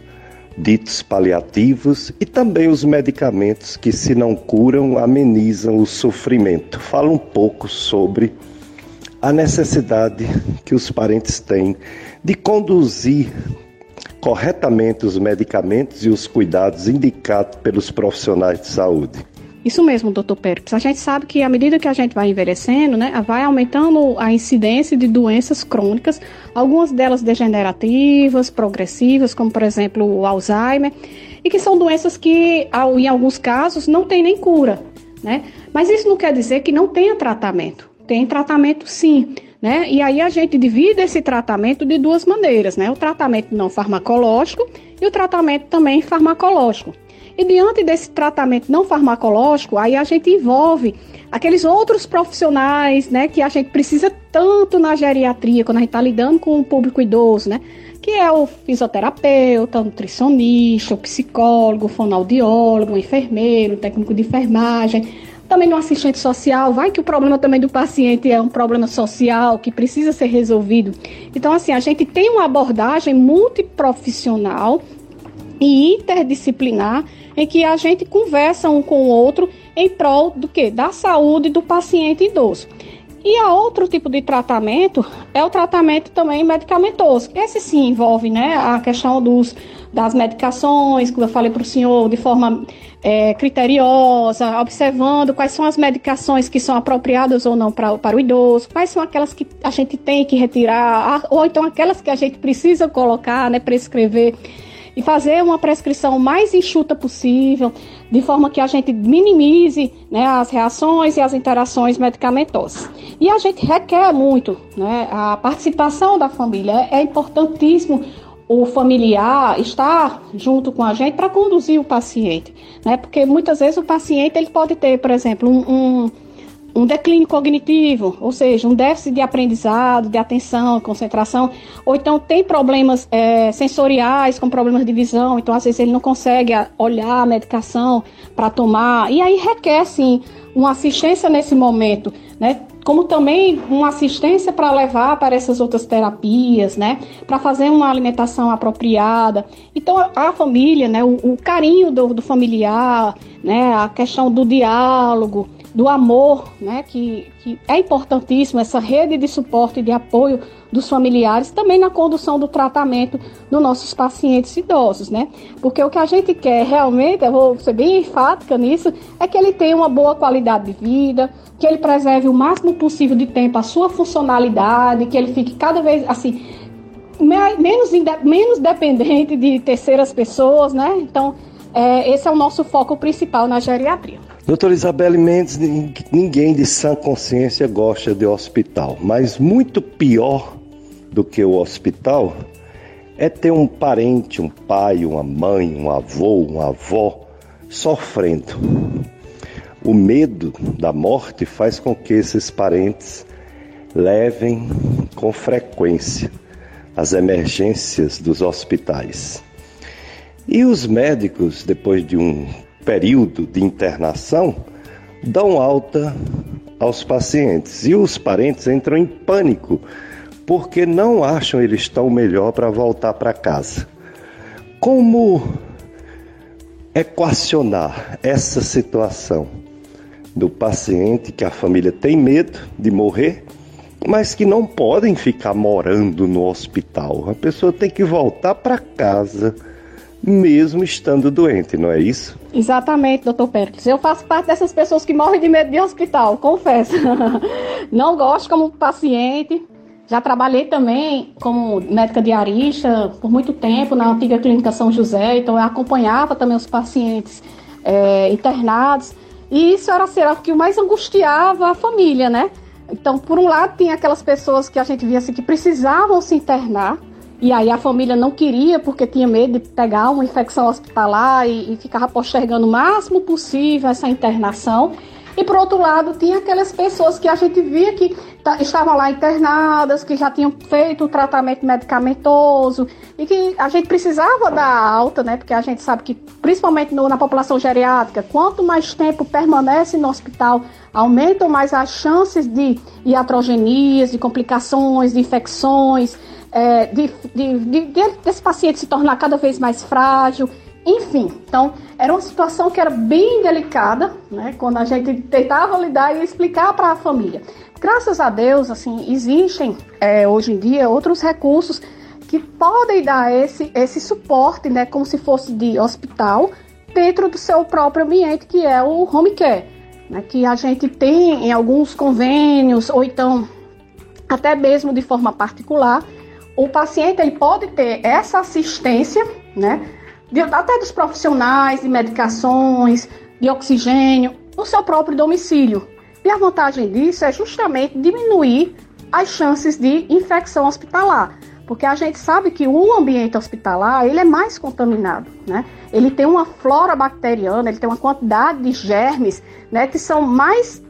ditos paliativos e também os medicamentos que, se não curam, amenizam o sofrimento. Fala um pouco sobre a necessidade que os parentes têm de conduzir corretamente os medicamentos e os cuidados indicados pelos profissionais de saúde. Isso mesmo, doutor Pérez. A gente sabe que à medida que a gente vai envelhecendo, né, vai aumentando a incidência de doenças crônicas, algumas delas degenerativas, progressivas, como por exemplo o Alzheimer, e que são doenças que, em alguns casos, não tem nem cura, né? Mas isso não quer dizer que não tenha tratamento. Tem tratamento sim, né? E aí a gente divide esse tratamento de duas maneiras, né? O tratamento não farmacológico e o tratamento também farmacológico. E diante desse tratamento não farmacológico, aí a gente envolve aqueles outros profissionais, né, que a gente precisa tanto na geriatria, quando a gente está lidando com o público idoso, né, que é o fisioterapeuta, o nutricionista, o psicólogo, o fonoaudiólogo, o enfermeiro, o técnico de enfermagem, também no assistente social, vai que o problema também do paciente é um problema social que precisa ser resolvido. Então, assim, a gente tem uma abordagem multiprofissional e interdisciplinar em que a gente conversa um com o outro em prol do que? Da saúde do paciente idoso. E a outro tipo de tratamento é o tratamento também medicamentoso. Esse sim envolve né, a questão dos, das medicações, como eu falei para o senhor, de forma é, criteriosa, observando quais são as medicações que são apropriadas ou não pra, para o idoso, quais são aquelas que a gente tem que retirar, ou então aquelas que a gente precisa colocar, né, prescrever e fazer uma prescrição mais enxuta possível, de forma que a gente minimize né, as reações e as interações medicamentosas. E a gente requer muito né, a participação da família, é, importantíssimo o familiar estar junto com a gente para conduzir o paciente, né? Porque muitas vezes o paciente ele pode ter, por exemplo, um, um um declínio cognitivo, ou seja, um déficit de aprendizado, de atenção, concentração, ou então tem problemas é, sensoriais, com problemas de visão, então às vezes ele não consegue olhar a medicação para tomar, e aí requer sim uma assistência nesse momento, né? Como também uma assistência para levar para essas outras terapias, né? Para fazer uma alimentação apropriada. Então a família, né? O, o carinho do, do familiar, né? A questão do diálogo, do amor, né, que, que é importantíssimo, essa rede de suporte e de apoio dos familiares, também na condução do tratamento dos nossos pacientes idosos, né? Porque o que a gente quer realmente, eu vou ser bem enfática nisso, é que ele tenha uma boa qualidade de vida, que ele preserve o máximo possível de tempo a sua funcionalidade, que ele fique cada vez assim menos, menos dependente de terceiras pessoas, né? Então, é, esse é o nosso foco principal na geriatria. Doutora Isabelle Mendes, ninguém de sã consciência gosta de hospital, mas muito pior do que o hospital é ter um parente, um pai, uma mãe, um avô, uma avó sofrendo. O medo da morte faz com que esses parentes levem com frequência as emergências dos hospitais. E os médicos, depois de um período de internação, dão alta aos pacientes e os parentes entram em pânico porque não acham eles estão melhor para voltar para casa. Como equacionar essa situação do paciente que a família tem medo de morrer, mas que não podem ficar morando no hospital? A pessoa tem que voltar para casa mesmo estando doente, não é isso? Exatamente, doutor Pérez. Eu faço parte dessas pessoas que morrem de medo de hospital, confesso. <laughs> Não gosto como paciente. Já trabalhei também como médica diarista por muito tempo na antiga clínica São José, então eu acompanhava também os pacientes é, internados. E isso era, será, o que mais angustiava a família, né? Então, por um lado, tinha aquelas pessoas que a gente via assim, que precisavam se internar, e aí a família não queria porque tinha medo de pegar uma infecção hospitalar e, e ficava postergando o máximo possível essa internação. E por outro lado, tinha aquelas pessoas que a gente via que estavam lá internadas, que já tinham feito o tratamento medicamentoso e que a gente precisava dar alta, né? Porque a gente sabe que, principalmente no, na população geriátrica, quanto mais tempo permanece no hospital, aumentam mais as chances de iatrogenias, de complicações, de infecções, é, de, de, de, desse paciente se tornar cada vez mais frágil. Enfim, então era uma situação que era bem delicada, né? Quando a gente tentava lidar e explicar para a família. Graças a Deus, assim, existem é, hoje em dia outros recursos que podem dar esse, esse suporte, né? Como se fosse de hospital, dentro do seu próprio ambiente, que é o home care, né? Que a gente tem em alguns convênios, ou então até mesmo de forma particular, o paciente ele pode ter essa assistência, né? de, até dos profissionais de medicações, de oxigênio, no seu próprio domicílio. E a vantagem disso é justamente diminuir as chances de infecção hospitalar, porque a gente sabe que o ambiente hospitalar ele é mais contaminado, né? Ele tem uma flora bacteriana, ele tem uma quantidade de germes, né, que são mais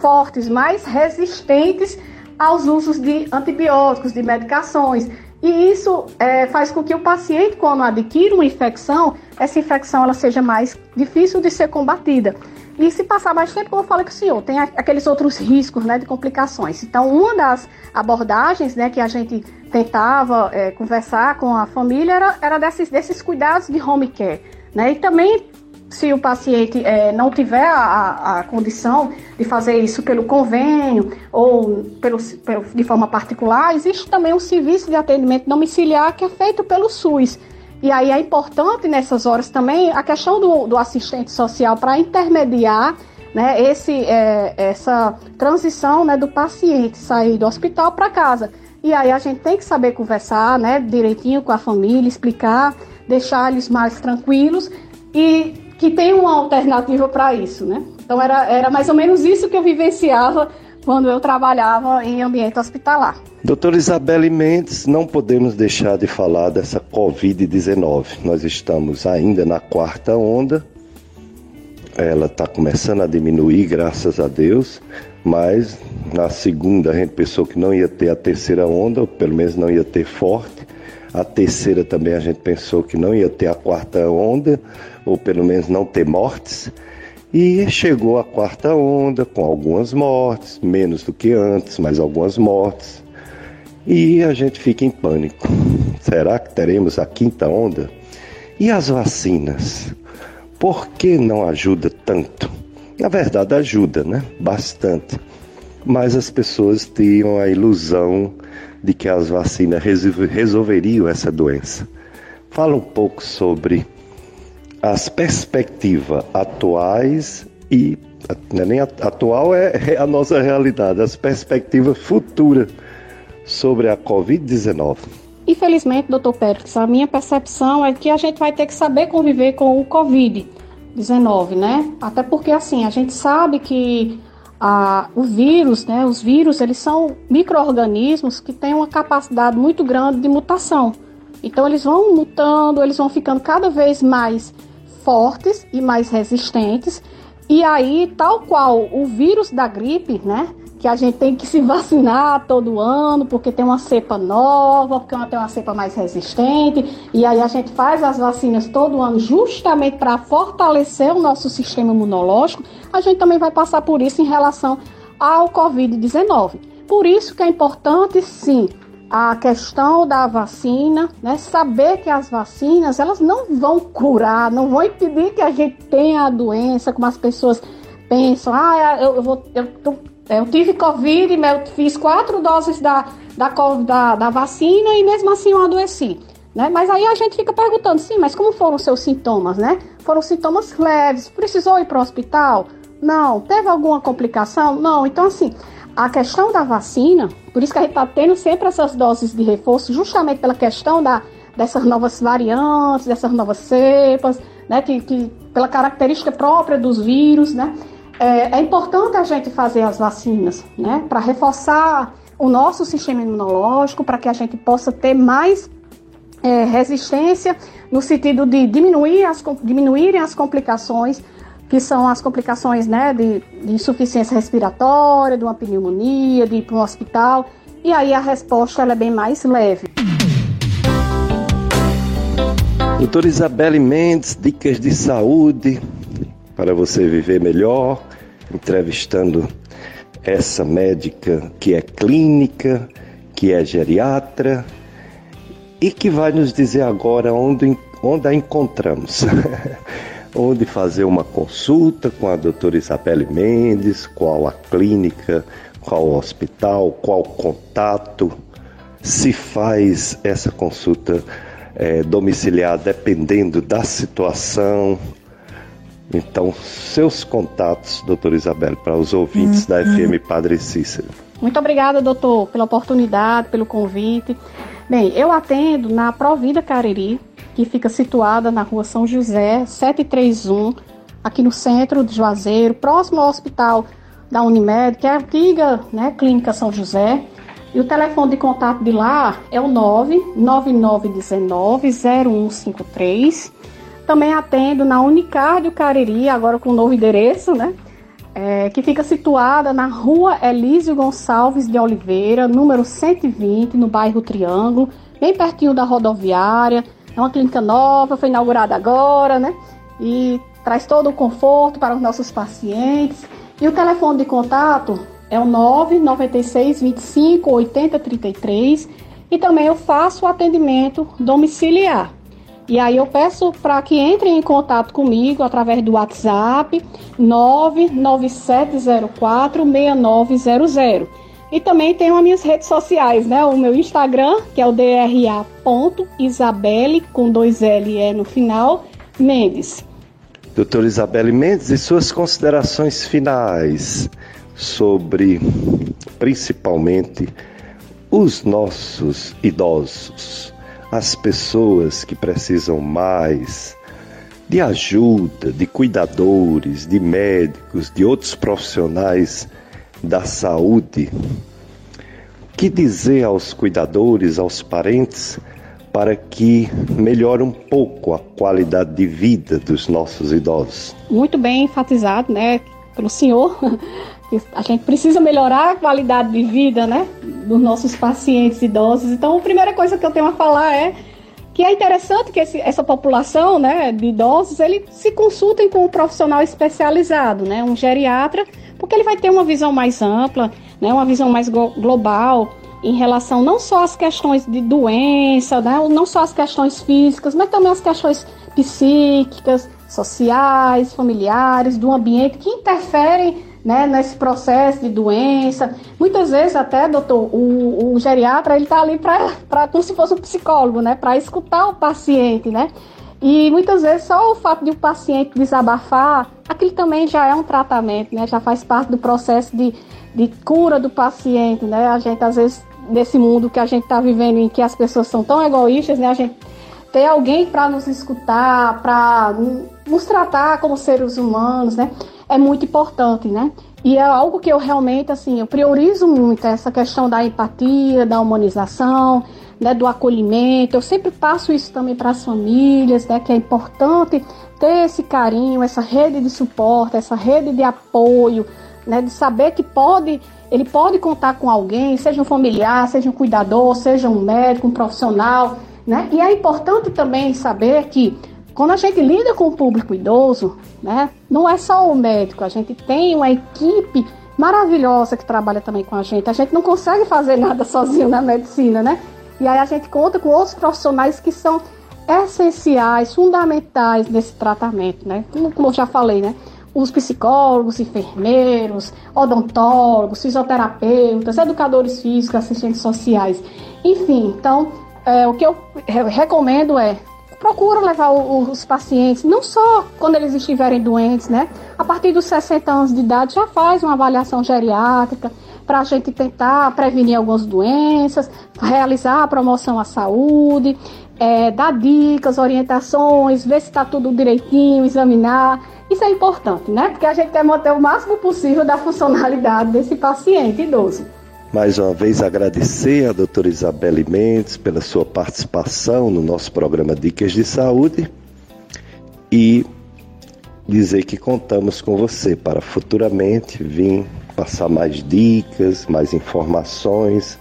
fortes, mais resistentes aos usos de antibióticos, de medicações. E isso é, faz com que o paciente, quando adquire uma infecção, essa infecção ela seja mais difícil de ser combatida. E se passar mais tempo, como eu falei com o senhor, tem aqueles outros riscos né, de complicações. Então, uma das abordagens né, que a gente tentava é, conversar com a família era, era desses, desses cuidados de home care. Né? E também se o paciente é, não tiver a, a, condição de fazer isso pelo convênio ou pelo, pelo, de forma particular, existe também um serviço de atendimento domiciliar que é feito pelo SUS. E aí é importante nessas horas também a questão do, do assistente social para intermediar né, esse, é, essa transição né, do paciente sair do hospital para casa. E aí a gente tem que saber conversar né, direitinho com a família, explicar, deixar eles mais tranquilos e que tem uma alternativa para isso, né? Então era, era mais ou menos isso que eu vivenciava quando eu trabalhava em ambiente hospitalar. Doutora Isabelle Mendes, não podemos deixar de falar dessa Covid-19. Nós estamos ainda na quarta onda, ela está começando a diminuir, graças a Deus, mas na segunda a gente pensou que não ia ter a terceira onda, ou pelo menos não ia ter forte. A terceira também a gente pensou que não ia ter a quarta onda, ou pelo menos não ter mortes. E chegou a quarta onda com algumas mortes, menos do que antes, mas algumas mortes. E a gente fica em pânico. Será que teremos a quinta onda? E as vacinas? Por que não ajuda tanto? Na verdade, ajuda, né? Bastante. Mas as pessoas tinham a ilusão de que as vacinas resolveriam essa doença. Fala um pouco sobre as perspectivas atuais e é nem atual é, é a nossa realidade, as perspectivas futuras sobre a Covid-19. Infelizmente, doutor Pérez, a minha percepção é que a gente vai ter que saber conviver com o Covid-19, né? Até porque, assim, a gente sabe que a, o vírus, né, os vírus, eles são micro-organismos que têm uma capacidade muito grande de mutação. Então, eles vão mutando, eles vão ficando cada vez mais fortes e mais resistentes. E aí, tal qual o vírus da gripe, né? Que a gente tem que se <laughs> vacinar todo ano, porque tem uma cepa nova, porque tem uma cepa mais resistente. E aí a gente faz as vacinas todo ano justamente para fortalecer o nosso sistema imunológico. A gente também vai passar por isso em relação ao Covid-19. Por isso que é importante, sim, a questão da vacina, né? Saber que as vacinas elas não vão curar, não vão impedir que a gente tenha a doença, como as pessoas pensam. Ah, eu, eu vou, eu, eu tive Covid, eu fiz quatro doses da, da, da, da vacina e mesmo assim eu adoeci. Né? Mas aí a gente fica perguntando, sim, mas como foram os seus sintomas, né? Foram sintomas leves, precisou ir para o hospital? Não. Teve alguma complicação? Não. Então, assim, a questão da vacina, por isso que a gente está tendo sempre essas doses de reforço, justamente pela questão da, dessas novas variantes, dessas novas cepas, né, que, que pela característica própria dos vírus, né? É, é importante a gente fazer as vacinas, né? Para reforçar o nosso sistema imunológico, para que a gente possa ter mais é, resistência no sentido de diminuir as, diminuírem as complicações, que são as complicações né, de, de insuficiência respiratória, de uma pneumonia, de ir para um hospital. E aí a resposta é bem mais leve. Doutora Isabelle Mendes, dicas de saúde para você viver melhor, entrevistando essa médica que é clínica, que é geriatra e que vai nos dizer agora onde, onde a encontramos. <laughs> onde fazer uma consulta com a doutora Isabelle Mendes, qual a clínica, qual o hospital, qual contato, se faz essa consulta é, domiciliar dependendo da situação. Então, seus contatos, doutora Isabel, para os ouvintes da FM Padre Cícero. Muito obrigada, doutor, pela oportunidade, pelo convite. Bem, eu atendo na Provida Cariri, que fica situada na rua São José, 731, aqui no centro de Juazeiro, próximo ao hospital da Unimed, que é a antiga né, Clínica São José. E o telefone de contato de lá é o 99919-0153. Também atendo na Unicárdio Cariri, agora com o novo endereço, né? É, que fica situada na rua Elísio Gonçalves de Oliveira, número 120, no bairro Triângulo, bem pertinho da rodoviária. É uma clínica nova, foi inaugurada agora, né? E traz todo o conforto para os nossos pacientes. E o telefone de contato é o 996 25 80 33 e também eu faço o atendimento domiciliar. E aí eu peço para que entrem em contato comigo através do WhatsApp 99704 6900. E também tenho as minhas redes sociais, né? O meu Instagram, que é o dra.isabelle, com dois L e no final, Mendes. Doutora Isabelle Mendes, e suas considerações finais sobre principalmente os nossos idosos, as pessoas que precisam mais de ajuda, de cuidadores, de médicos, de outros profissionais da saúde. Que dizer aos cuidadores, aos parentes, para que melhore um pouco a qualidade de vida dos nossos idosos? Muito bem enfatizado, né, pelo senhor. A gente precisa melhorar a qualidade de vida, né, dos nossos pacientes idosos. Então, a primeira coisa que eu tenho a falar é que é interessante que esse, essa população, né, de idosos, ele se consultem com um profissional especializado, né, um geriatra, porque ele vai ter uma visão mais ampla, né, uma visão mais global em relação não só às questões de doença, né, não só às questões físicas, mas também às questões psíquicas, sociais, familiares, do ambiente que interferem né, nesse processo de doença. Muitas vezes até, doutor, o, o geriatra ele está ali para como se fosse um psicólogo, né, para escutar o paciente, né. E muitas vezes só o fato de o paciente desabafar, aquilo também já é um tratamento, né, já faz parte do processo de, de cura do paciente, né. A gente às vezes nesse mundo que a gente está vivendo em que as pessoas são tão egoístas, né, a gente ter alguém para nos escutar, para nos tratar como seres humanos, né? é muito importante, né? E é algo que eu realmente, assim, eu priorizo muito essa questão da empatia, da humanização, né, do acolhimento. Eu sempre passo isso também para as famílias, né, que é importante ter esse carinho, essa rede de suporte, essa rede de apoio, né, de saber que pode, ele pode contar com alguém, seja um familiar, seja um cuidador, seja um médico, um profissional, né? E é importante também saber que quando a gente lida com o público idoso, né, não é só o médico, a gente tem uma equipe maravilhosa que trabalha também com a gente. A gente não consegue fazer nada <laughs> sozinho na medicina, né? E aí a gente conta com outros profissionais que são essenciais, fundamentais nesse tratamento, né? Como, como eu já falei, né? Os psicólogos, enfermeiros, odontólogos, fisioterapeutas, educadores físicos, assistentes sociais, enfim. Então, é, o que eu recomendo é procura levar os pacientes, não só quando eles estiverem doentes, né? A partir dos 60 anos de idade já faz uma avaliação geriátrica para a gente tentar prevenir algumas doenças, realizar a promoção à saúde, é, dar dicas, orientações, ver se está tudo direitinho, examinar. Isso é importante, né? Porque a gente quer manter o máximo possível da funcionalidade desse paciente idoso. Mais uma vez agradecer a doutora Isabelle Mendes pela sua participação no nosso programa Dicas de Saúde e dizer que contamos com você para futuramente vir passar mais dicas, mais informações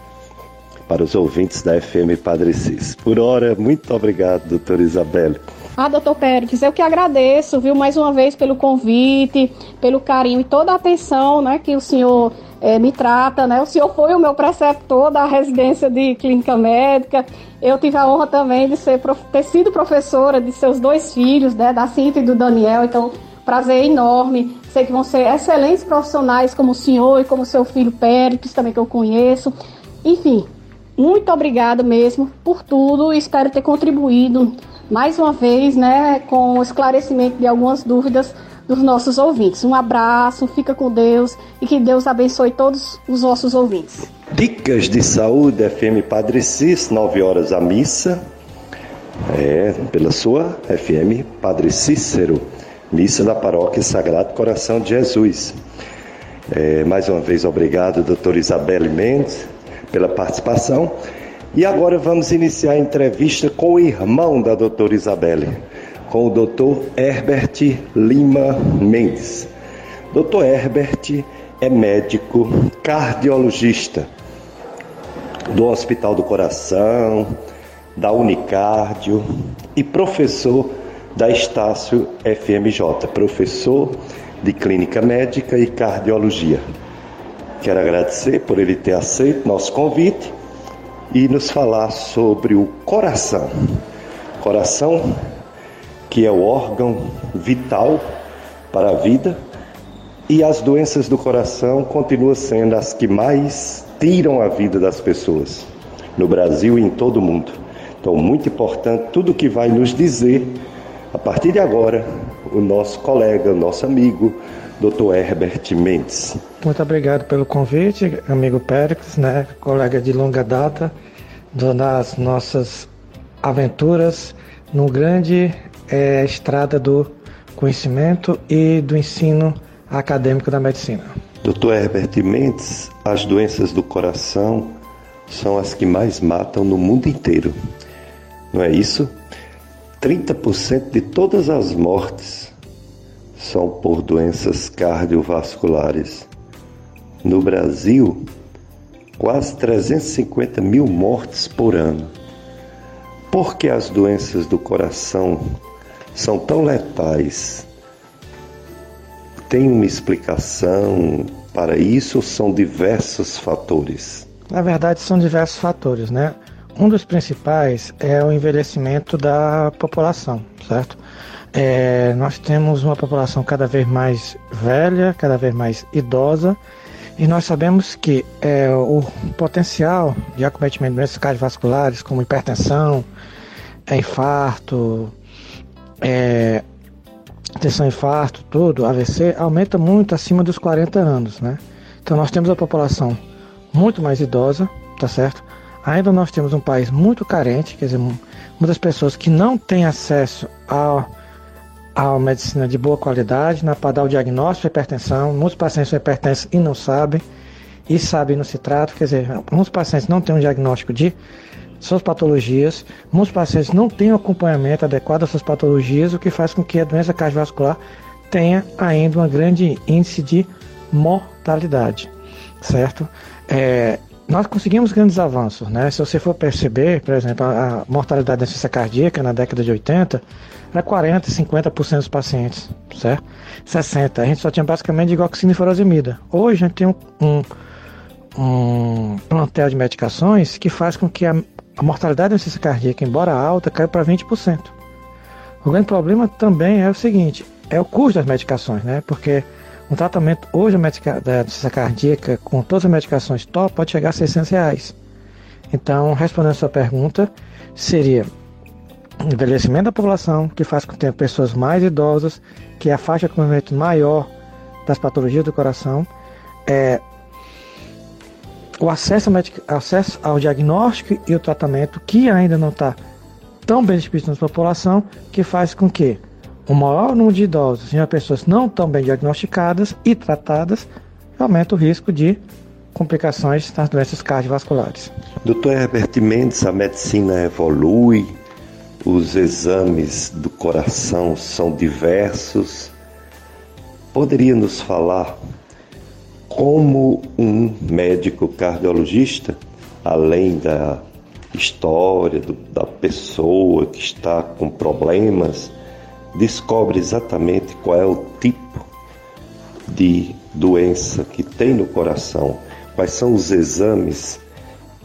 para os ouvintes da FM Padre Cis. Por hora, muito obrigado, doutora Isabelle. Ah, doutor Pérez, eu que agradeço, viu, mais uma vez pelo convite, pelo carinho e toda a atenção né, que o senhor é, me trata, né? O senhor foi o meu preceptor da residência de clínica médica. Eu tive a honra também de ser, ter sido professora de seus dois filhos, né? Da Cinta e do Daniel. Então, prazer enorme. Sei que vão ser excelentes profissionais como o senhor e como seu filho Pérez, também que eu conheço. Enfim, muito obrigada mesmo por tudo. Espero ter contribuído mais uma vez, né, com o esclarecimento de algumas dúvidas dos nossos ouvintes. Um abraço, fica com Deus e que Deus abençoe todos os nossos ouvintes. Dicas de saúde, FM Padre Cis, 9 horas a missa. É, pela sua FM Padre Cícero, missa da paróquia Sagrado Coração de Jesus. É, mais uma vez, obrigado, doutora Isabelle Mendes, pela participação. E agora vamos iniciar a entrevista com o irmão da doutora Isabelle com o Dr. Herbert Lima Mendes. Dr. Herbert é médico cardiologista do Hospital do Coração, da Unicardio e professor da Estácio FMJ, professor de Clínica Médica e Cardiologia. Quero agradecer por ele ter aceito nosso convite e nos falar sobre o coração. Coração que é o órgão vital para a vida, e as doenças do coração continuam sendo as que mais tiram a vida das pessoas, no Brasil e em todo o mundo. Então, muito importante tudo que vai nos dizer, a partir de agora, o nosso colega, o nosso amigo, Dr. Herbert Mendes. Muito obrigado pelo convite, amigo Pérez, né, colega de longa data, das nossas aventuras no grande é a estrada do conhecimento e do ensino acadêmico da medicina. Dr. Herbert Mendes, as doenças do coração são as que mais matam no mundo inteiro. Não é isso? 30% de todas as mortes são por doenças cardiovasculares. No Brasil, quase 350 mil mortes por ano. Por que as doenças do coração são tão letais. Tem uma explicação para isso ou são diversos fatores? Na verdade, são diversos fatores, né? Um dos principais é o envelhecimento da população, certo? É, nós temos uma população cada vez mais velha, cada vez mais idosa, e nós sabemos que é, o potencial de acometimento de doenças cardiovasculares, como hipertensão, é, infarto, é, tensão infarto, tudo, AVC, aumenta muito acima dos 40 anos, né? Então nós temos a população muito mais idosa, tá certo? Ainda nós temos um país muito carente, quer dizer, muitas pessoas que não têm acesso a, a medicina de boa qualidade, né, para dar o diagnóstico de hipertensão. Muitos pacientes são hipertensos e não sabem, e sabem não se tratam, quer dizer, muitos pacientes não têm um diagnóstico de suas patologias. Muitos pacientes não têm o acompanhamento adequado às suas patologias, o que faz com que a doença cardiovascular tenha ainda um grande índice de mortalidade, certo? É, nós conseguimos grandes avanços, né? Se você for perceber, por exemplo, a mortalidade da doença cardíaca na década de 80 era 40, 50% dos pacientes, certo? 60. A gente só tinha basicamente digoxina e furosemida. Hoje a gente tem um, um, um plantel de medicações que faz com que a, a mortalidade da doença cardíaca, embora alta, caiu para 20%. O grande problema também é o seguinte, é o custo das medicações, né? Porque um tratamento hoje da doença cardíaca com todas as medicações top pode chegar a 600 reais. Então, respondendo a sua pergunta, seria envelhecimento da população, que faz com que tenha pessoas mais idosas, que é a faixa de cometimento maior das patologias do coração, é o acesso, acesso ao diagnóstico e o tratamento que ainda não está tão bem distribuído na população, que faz com que o maior número de idosos e pessoas não tão bem diagnosticadas e tratadas aumenta o risco de complicações das doenças cardiovasculares. Dr. Herbert Mendes, a medicina evolui, os exames do coração são diversos. Poderia nos falar como um médico cardiologista, além da história do, da pessoa que está com problemas, descobre exatamente qual é o tipo de doença que tem no coração, quais são os exames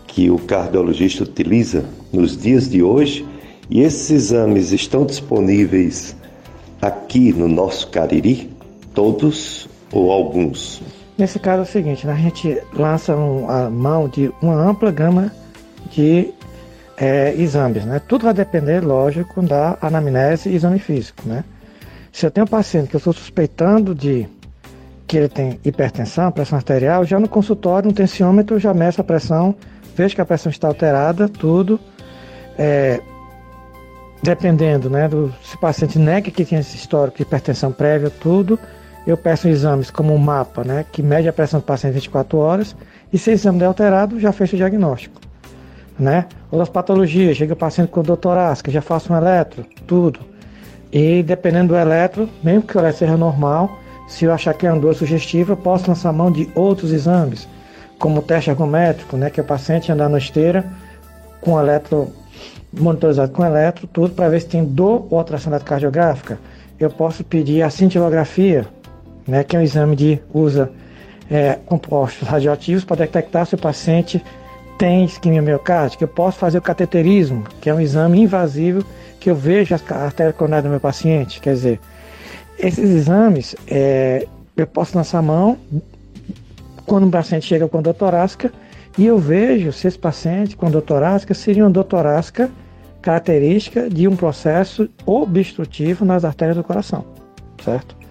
que o cardiologista utiliza nos dias de hoje, e esses exames estão disponíveis aqui no nosso Cariri, todos ou alguns? Nesse caso é o seguinte, né? a gente lança um, a mão de uma ampla gama de é, exames, né? Tudo vai depender, lógico, da anamnese e exame físico, né? Se eu tenho um paciente que eu estou suspeitando de que ele tem hipertensão, pressão arterial, já no consultório, no tensiômetro, já meço a pressão, vejo que a pressão está alterada, tudo. É, dependendo, né, do, se o paciente nega que tinha esse histórico de hipertensão prévia, tudo, eu peço exames como um mapa, né, que mede a pressão do paciente 24 horas, e se o exame der alterado, já fecho o diagnóstico. Né? Outras patologias, chega o paciente com dor torácica, já faço um eletro, tudo. E dependendo do eletro, mesmo que o eletro seja normal, se eu achar que é uma dor sugestiva, posso lançar mão de outros exames, como o teste ergométrico, né, que é o paciente andar na esteira com eletro monitorizado com eletro, tudo para ver se tem dor ou atração eletrocardiográfica. Eu posso pedir a cintilografia, né, que é um exame de usa é, compostos radioativos para detectar se o paciente tem isquemia miocárdica. Eu posso fazer o cateterismo, que é um exame invasivo que eu vejo a artéria coronária do meu paciente. Quer dizer, esses exames é, eu posso lançar a mão quando um paciente chega com dor torácica e eu vejo se esse paciente com dor torácica seria uma dor torácica característica de um processo obstrutivo nas artérias do coração, certo?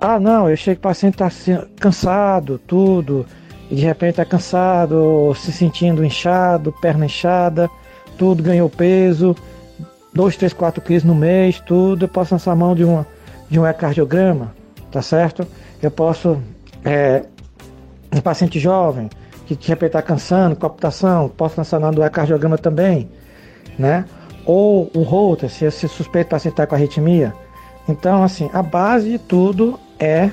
Ah, não, eu chego que o paciente está cansado, tudo, e de repente está cansado, se sentindo inchado, perna inchada, tudo ganhou peso, 2, 3, 4 quilos no mês, tudo, eu posso lançar mão de, uma, de um ecocardiograma, tá certo? Eu posso, é, um paciente jovem, que de repente está cansando, cooptação, posso lançar mão do ecocardiograma também, né? Ou o Holter, se esse suspeito paciente está com arritmia. Então, assim, a base de tudo é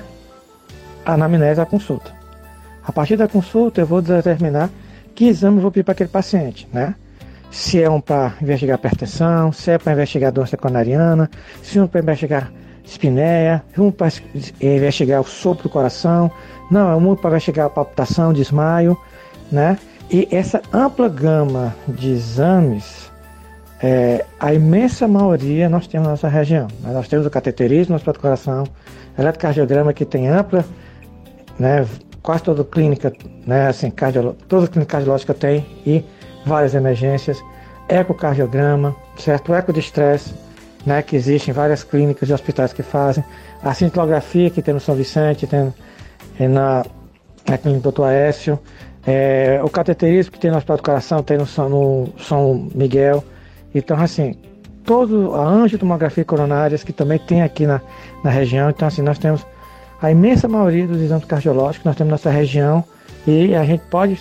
a anamnese da consulta. A partir da consulta, eu vou determinar que exame eu vou pedir para aquele paciente, né? Se é um para investigar hipertensão, se é para investigar doença coronariana, se é um para investigar espinéia, um para investigar o sopro do coração, não, é um para investigar a palpitação, desmaio, né? E essa ampla gama de exames, é, a imensa maioria nós temos na nossa região. Né? Nós temos o cateterismo, nosso do coração, eletrocardiograma que tem ampla, né, quase toda clínica, né, assim, cardiolo, toda clínica cardiológica tem e várias emergências, ecocardiograma, certo? Eco de estresse, né, que existem várias clínicas e hospitais que fazem, a cintilografia que tem no São Vicente, tem na, na clínica do Dr. Aécio, é, o cateterismo que tem no Hospital do Coração, tem no, no São Miguel. Então, assim, todo a angiotomografia coronárias que também tem aqui na, na região. Então, assim, nós temos a imensa maioria dos exames cardiológicos nós temos nessa região e a gente pode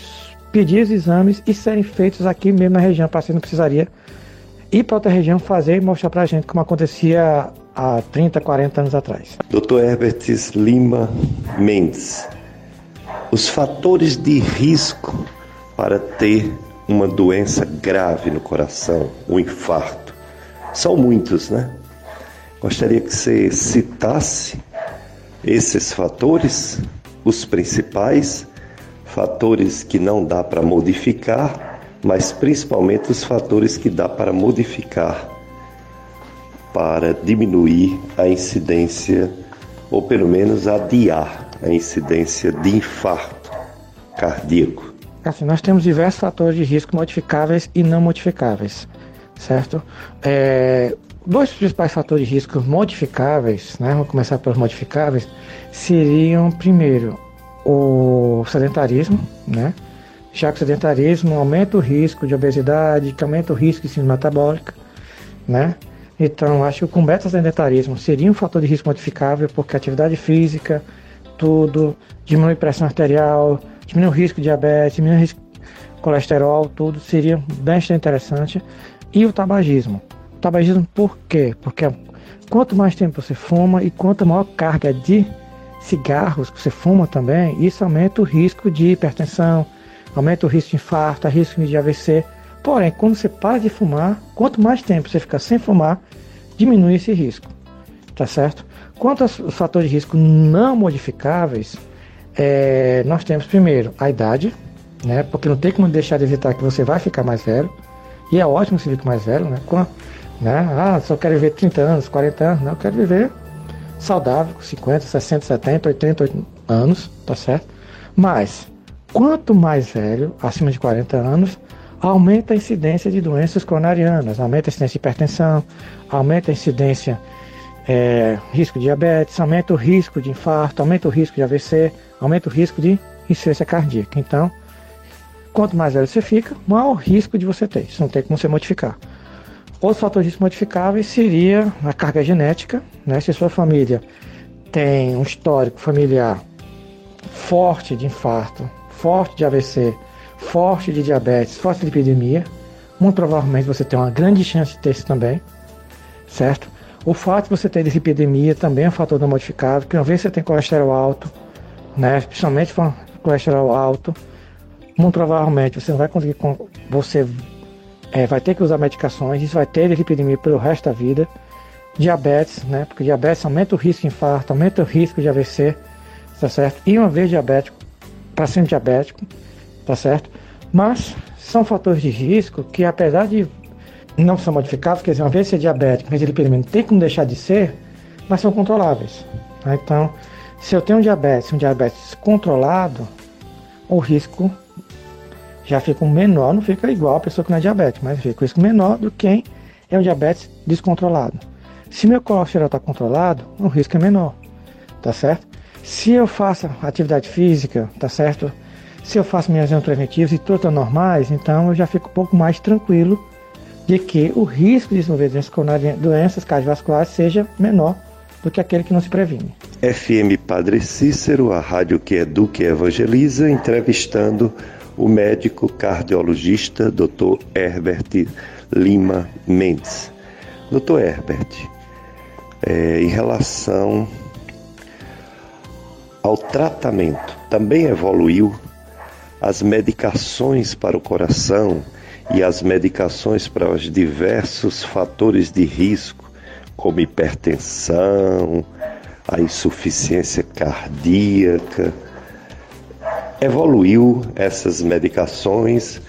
pedir os exames e serem feitos aqui mesmo na região. O paciente não precisaria ir para outra região fazer e mostrar para a gente como acontecia há 30, 40 anos atrás. Dr. Herbert Lima Mendes, os fatores de risco para ter uma doença grave no coração, um infarto, são muitos, né? Gostaria que você citasse esses fatores, os principais, fatores que não dá para modificar, mas principalmente os fatores que dá para modificar para diminuir a incidência ou pelo menos adiar a incidência de infarto cardíaco. Assim, nós temos diversos fatores de risco modificáveis e não modificáveis, certo? É, dois principais fatores de risco modificáveis, né? Vamos começar pelos modificáveis, seriam primeiro o sedentarismo, né? já que o sedentarismo aumenta o risco de obesidade, que aumenta o risco de síndrome metabólica, né? Então, acho que o combate ao sedentarismo seria um fator de risco modificável, porque atividade física, tudo, diminui pressão arterial, diminui o risco de diabetes, diminui o risco de colesterol, tudo seria bastante interessante. E o tabagismo. O tabagismo por quê? Porque quanto mais tempo você fuma e quanto maior carga de cigarros que você fuma também, isso aumenta o risco de hipertensão, aumenta o risco de infarto, risco de AVC. Porém, quando você para de fumar, quanto mais tempo você ficar sem fumar, diminui esse risco. Tá certo? Quanto aos fatores de risco não modificáveis, é, nós temos primeiro a idade, né? Porque não tem como deixar de evitar que você vai ficar mais velho. E é ótimo você ficar mais velho, né? Com, né? Ah, só quero viver 30 anos, 40 anos. Não, eu quero viver saudável, com 50, 60, 70, 80 anos, tá certo? Mas, quanto mais velho, acima de 40 anos, aumenta a incidência de doenças coronarianas, aumenta a incidência de hipertensão, aumenta a incidência é, risco de diabetes, aumenta o risco de infarto, aumenta o risco de AVC, aumenta o risco de insuficiência cardíaca. Então, quanto mais velho você fica, maior o risco de você ter. Isso não tem como você modificar. Outros fatores modificáveis seria a carga genética, né? Se sua família tem um histórico familiar forte de infarto, forte de AVC, forte de diabetes, forte de epidemia, muito provavelmente você tem uma grande chance de ter isso também, certo? O fato de você ter epidemia também é um fator não modificável, porque uma vez você tem colesterol alto, né, principalmente com colesterol alto, muito provavelmente você não vai conseguir, você é, vai ter que usar medicações, isso vai ter epidemia pelo resto da vida. Diabetes, né, porque diabetes aumenta o risco de infarto, aumenta o risco de AVC, tá certo? E uma vez diabético, paciente diabético, tá certo? Mas são fatores de risco que, apesar de não são modificáveis, quer dizer, uma vez ser diabético, mas ele não tem como deixar de ser, mas são controláveis. Tá? Então, se eu tenho um diabetes, um diabetes controlado, o risco já fica menor, não fica igual a pessoa que não é diabética, mas fica um risco menor do que é um diabetes descontrolado. Se meu colesterol está controlado, o risco é menor, tá certo? Se eu faço atividade física, tá certo? Se eu faço minhas exames preventivos e todas normais, então eu já fico um pouco mais tranquilo de que o risco de desenvolver doenças, doenças cardiovasculares seja menor do que aquele que não se previne. FM Padre Cícero, a rádio que educa e evangeliza, entrevistando o médico cardiologista Dr. Herbert Lima Mendes. Dr. Herbert, é, em relação ao tratamento, também evoluiu as medicações para o coração e as medicações para os diversos fatores de risco, como hipertensão, a insuficiência cardíaca. Evoluiu essas medicações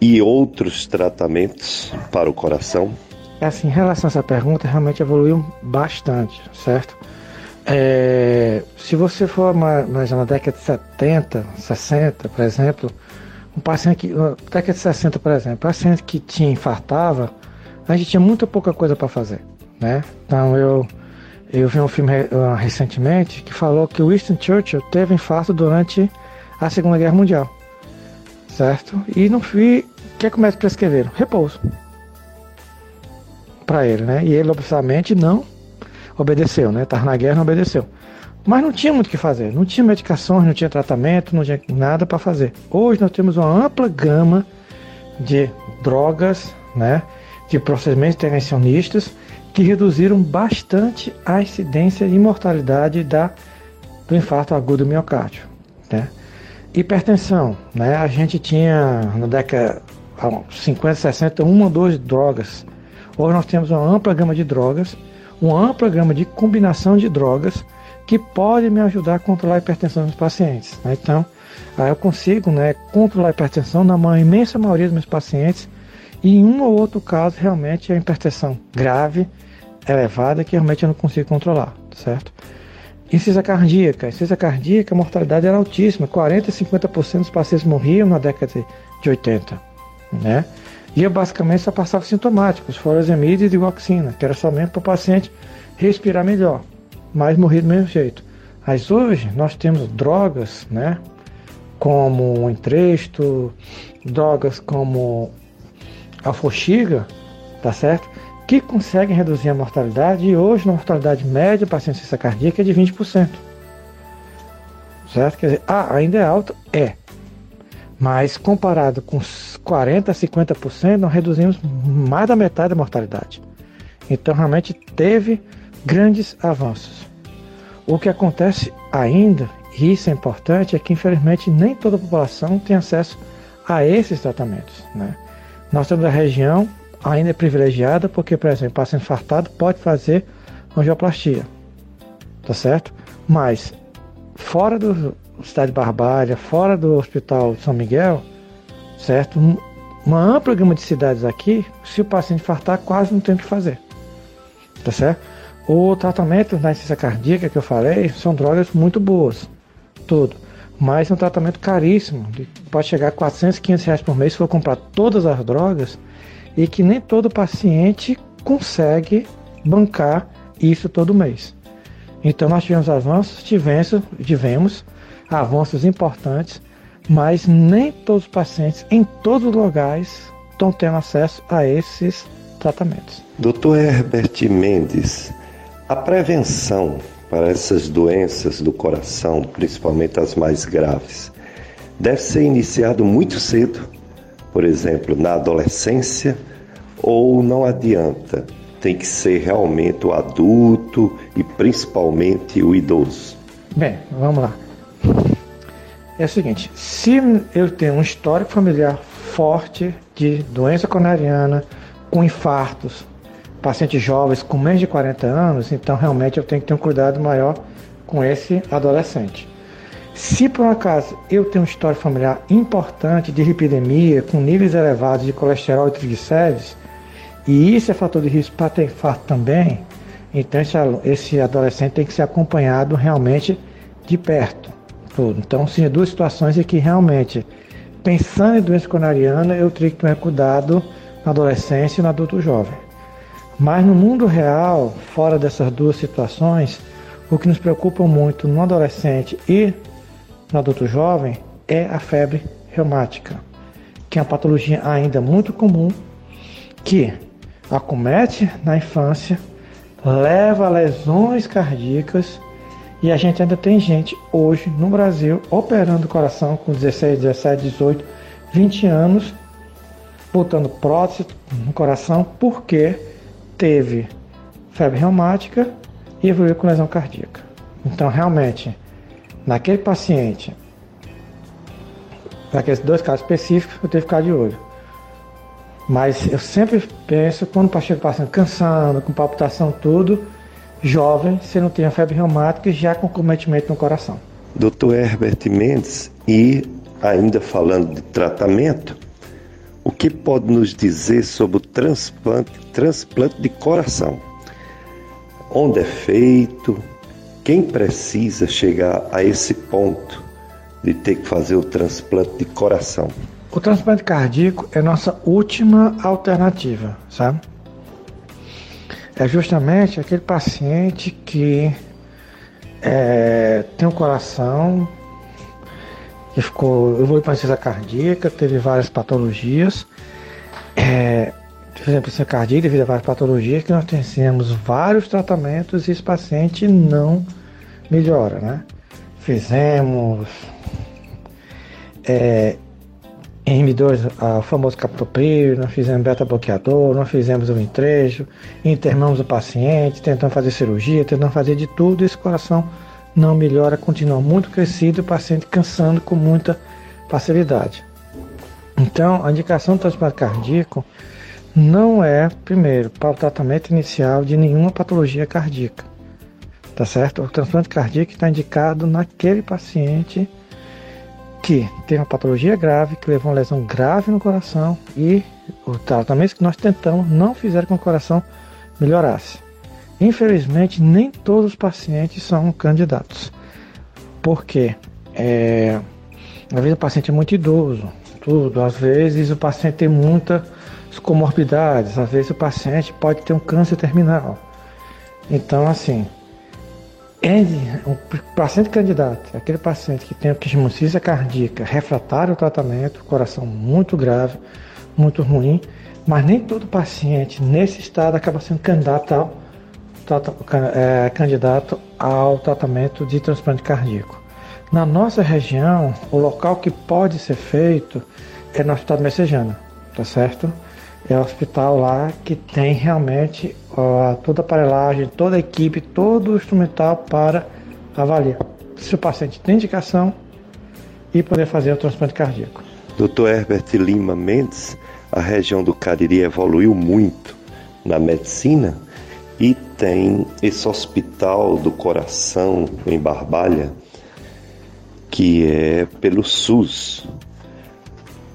e outros tratamentos para o coração? É assim, em relação a essa pergunta, realmente evoluiu bastante, certo? É, se você for mais na década de 70, 60, por exemplo, um paciente que, na década de 60, por exemplo, paciente que tinha infartava, a gente tinha muita pouca coisa para fazer, né? Então eu eu vi um filme uh, recentemente que falou que Winston Churchill teve infarto durante a Segunda Guerra Mundial, certo? E no fim, o que é que o médico prescreveram? Repouso para ele, né? E ele obviamente não obedeceu, né? Tava na guerra, não obedeceu. Mas não tinha muito o que fazer, não tinha medicações, não tinha tratamento, não tinha nada para fazer. Hoje nós temos uma ampla gama de drogas, né, de procedimentos intervencionistas que reduziram bastante a incidência e mortalidade da, do infarto agudo do miocárdio. Né? Hipertensão, né? a gente tinha na década 50, 60, uma ou duas drogas. Hoje nós temos uma ampla gama de drogas, uma ampla gama de combinação de drogas que pode me ajudar a controlar a hipertensão dos pacientes. Né? Então, eu consigo né, controlar a hipertensão na imensa maioria dos meus pacientes e em um ou outro caso realmente é hipertensão grave, elevada, que realmente eu não consigo controlar, certo? Incisão cardíaca. Incisão cardíaca, a mortalidade era altíssima, 40% e 50% dos pacientes morriam na década de 80, né? E eu basicamente só passava sintomáticos, furosemide e digoxina, que era somente para o paciente respirar melhor mas morri do mesmo jeito. Mas hoje nós temos drogas, né? como o entresto, drogas como a foxiga, tá certo? Que conseguem reduzir a mortalidade e hoje a mortalidade média para a ciência cardíaca é de 20%. Certo? Quer dizer, ah, ainda é alta? É. Mas comparado com 40% a 50%, nós reduzimos mais da metade da mortalidade. Então realmente teve grandes avanços. O que acontece ainda, e isso é importante, é que infelizmente nem toda a população tem acesso a esses tratamentos. Né? Nós temos a região ainda é privilegiada porque, por exemplo, paciente infartado pode fazer angioplastia, tá certo? Mas fora do Cidade Barbalha, fora do Hospital São Miguel, certo? Uma ampla gama de cidades aqui, se o paciente infartar, quase não tem o que fazer, tá certo? O tratamento da insuficiência cardíaca que eu falei são drogas muito boas, tudo. Mas é um tratamento caríssimo, pode chegar a 400, 500 reais por mês se for comprar todas as drogas e que nem todo paciente consegue bancar isso todo mês. Então nós tivemos avanços, tivemos, tivemos avanços importantes, mas nem todos os pacientes em todos os lugares estão tendo acesso a esses tratamentos. Dr. Herbert Mendes, a prevenção para essas doenças do coração, principalmente as mais graves, deve ser iniciado muito cedo, por exemplo, na adolescência, ou não adianta, tem que ser realmente o adulto e principalmente o idoso? Bem, vamos lá. É o seguinte, se eu tenho um histórico familiar forte de doença coronariana, com infartos, pacientes jovens com menos de 40 anos, então realmente eu tenho que ter um cuidado maior com esse adolescente. Se por um acaso eu tenho um histórico familiar importante de lipidemia, com níveis elevados de colesterol e triglicérides, e isso é fator de risco para ter infarto também, então esse, adolescente tem que ser acompanhado realmente de perto. Tudo. Então, sim, duas situações em que realmente, pensando em doença coronariana, eu teria que tomar cuidado na adolescência e no adulto jovem. Mas no mundo real, fora dessas duas situações, o que nos preocupa muito no adolescente e no adulto jovem é a febre reumática, que é uma patologia ainda muito comum, que acomete na infância, leva a lesões cardíacas e a gente ainda tem gente hoje no Brasil operando o coração com 16, 17, 18, 20 anos, botando prótese no coração porque teve febre reumática e evoluiu com lesão cardíaca. Então, realmente, naquele paciente, naqueles dois casos específicos, eu tenho que ficar de olho. Mas eu sempre penso, quando o paciente cansando, com palpitação, tudo, jovem, se não tem a febre reumática, já com cometimento no coração. Dr. Herbert Mendes, e ainda falando de tratamento, o que pode nos dizer sobre o transplante, transplante de coração? Onde é feito? Quem precisa chegar a esse ponto de ter que fazer o transplante de coração? O transplante cardíaco é nossa última alternativa, sabe? É justamente aquele paciente que é, tem um coração que ficou evoluiu para insuficiência cardíaca, teve várias patologias. É, por exemplo, insuficiência cardíaca devido a várias patologias que nós temos vários tratamentos e esse paciente não melhora, né? Fizemos é, M2, o famoso captopril, nós fizemos beta-bloqueador, nós fizemos o entrejo, internamos o paciente, tentamos fazer cirurgia, tentamos fazer de tudo, esse coração não melhora, continua muito crescido, o paciente cansando com muita facilidade. Então, a indicação do transplante cardíaco não é, primeiro, para o tratamento inicial de nenhuma patologia cardíaca, tá certo? O transplante cardíaco está indicado naquele paciente que tem uma patologia grave, que levou uma lesão grave no coração e o tratamento que nós tentamos não fizeram com que o coração melhorasse. Infelizmente, nem todos os pacientes são candidatos. Porque é, às vezes o paciente é muito idoso, tudo. Às vezes o paciente tem muitas comorbidades, às vezes o paciente pode ter um câncer terminal. Então, assim, o paciente candidato, aquele paciente que tem insuficiência cardíaca refratário ao tratamento, coração muito grave, muito ruim, mas nem todo paciente nesse estado acaba sendo candidato é, candidato ao tratamento de transplante cardíaco. Na nossa região, o local que pode ser feito é no Hospital Messejana, tá certo? É o hospital lá que tem realmente ó, toda a aparelhagem, toda a equipe, todo o instrumental para avaliar se o paciente tem indicação e poder fazer o transplante cardíaco. Dr. Herbert Lima Mendes, a região do Cariri evoluiu muito na medicina e tem esse hospital do coração em Barbalha, que é pelo SUS,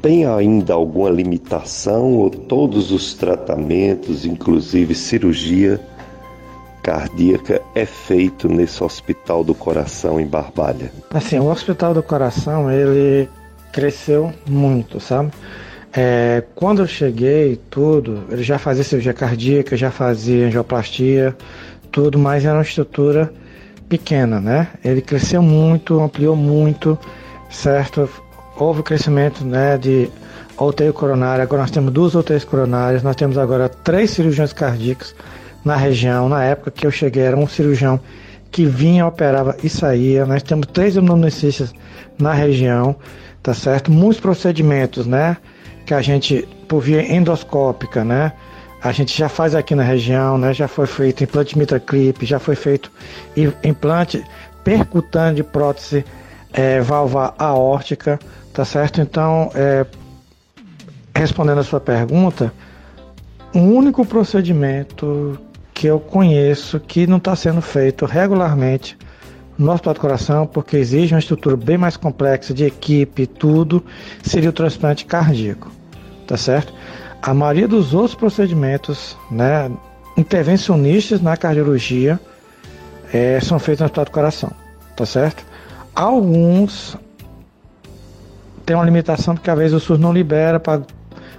tem ainda alguma limitação ou todos os tratamentos, inclusive cirurgia cardíaca, é feito nesse Hospital do Coração em Barbalha? Assim, o Hospital do Coração, ele cresceu muito, sabe? É, quando eu cheguei, tudo, ele já fazia cirurgia cardíaca, já fazia angioplastia, tudo, mas era uma estrutura pequena, né? Ele cresceu muito, ampliou muito, certo? houve crescimento né, de UTI coronária. Agora nós temos duas UTIs coronárias, nós temos agora três cirurgiões cardíacos na região. Na época que eu cheguei, era um cirurgião que vinha, operava e saía. Nós temos três pneumonicistas na região, tá certo? Muitos procedimentos, né? Que a gente, por via endoscópica, né? A gente já faz aqui na região, né? Já foi feito implante mitraclip, já foi feito implante percutâneo de prótese é, aórtica, Tá certo? Então, é, respondendo a sua pergunta, o único procedimento que eu conheço que não está sendo feito regularmente no Hospital do Coração, porque exige uma estrutura bem mais complexa de equipe e tudo, seria o transplante cardíaco, tá certo? A maioria dos outros procedimentos, né, intervencionistas na cardiologia, é, são feitos no Hospital do Coração, tá certo? Alguns tem uma limitação porque às vezes o SUS não libera para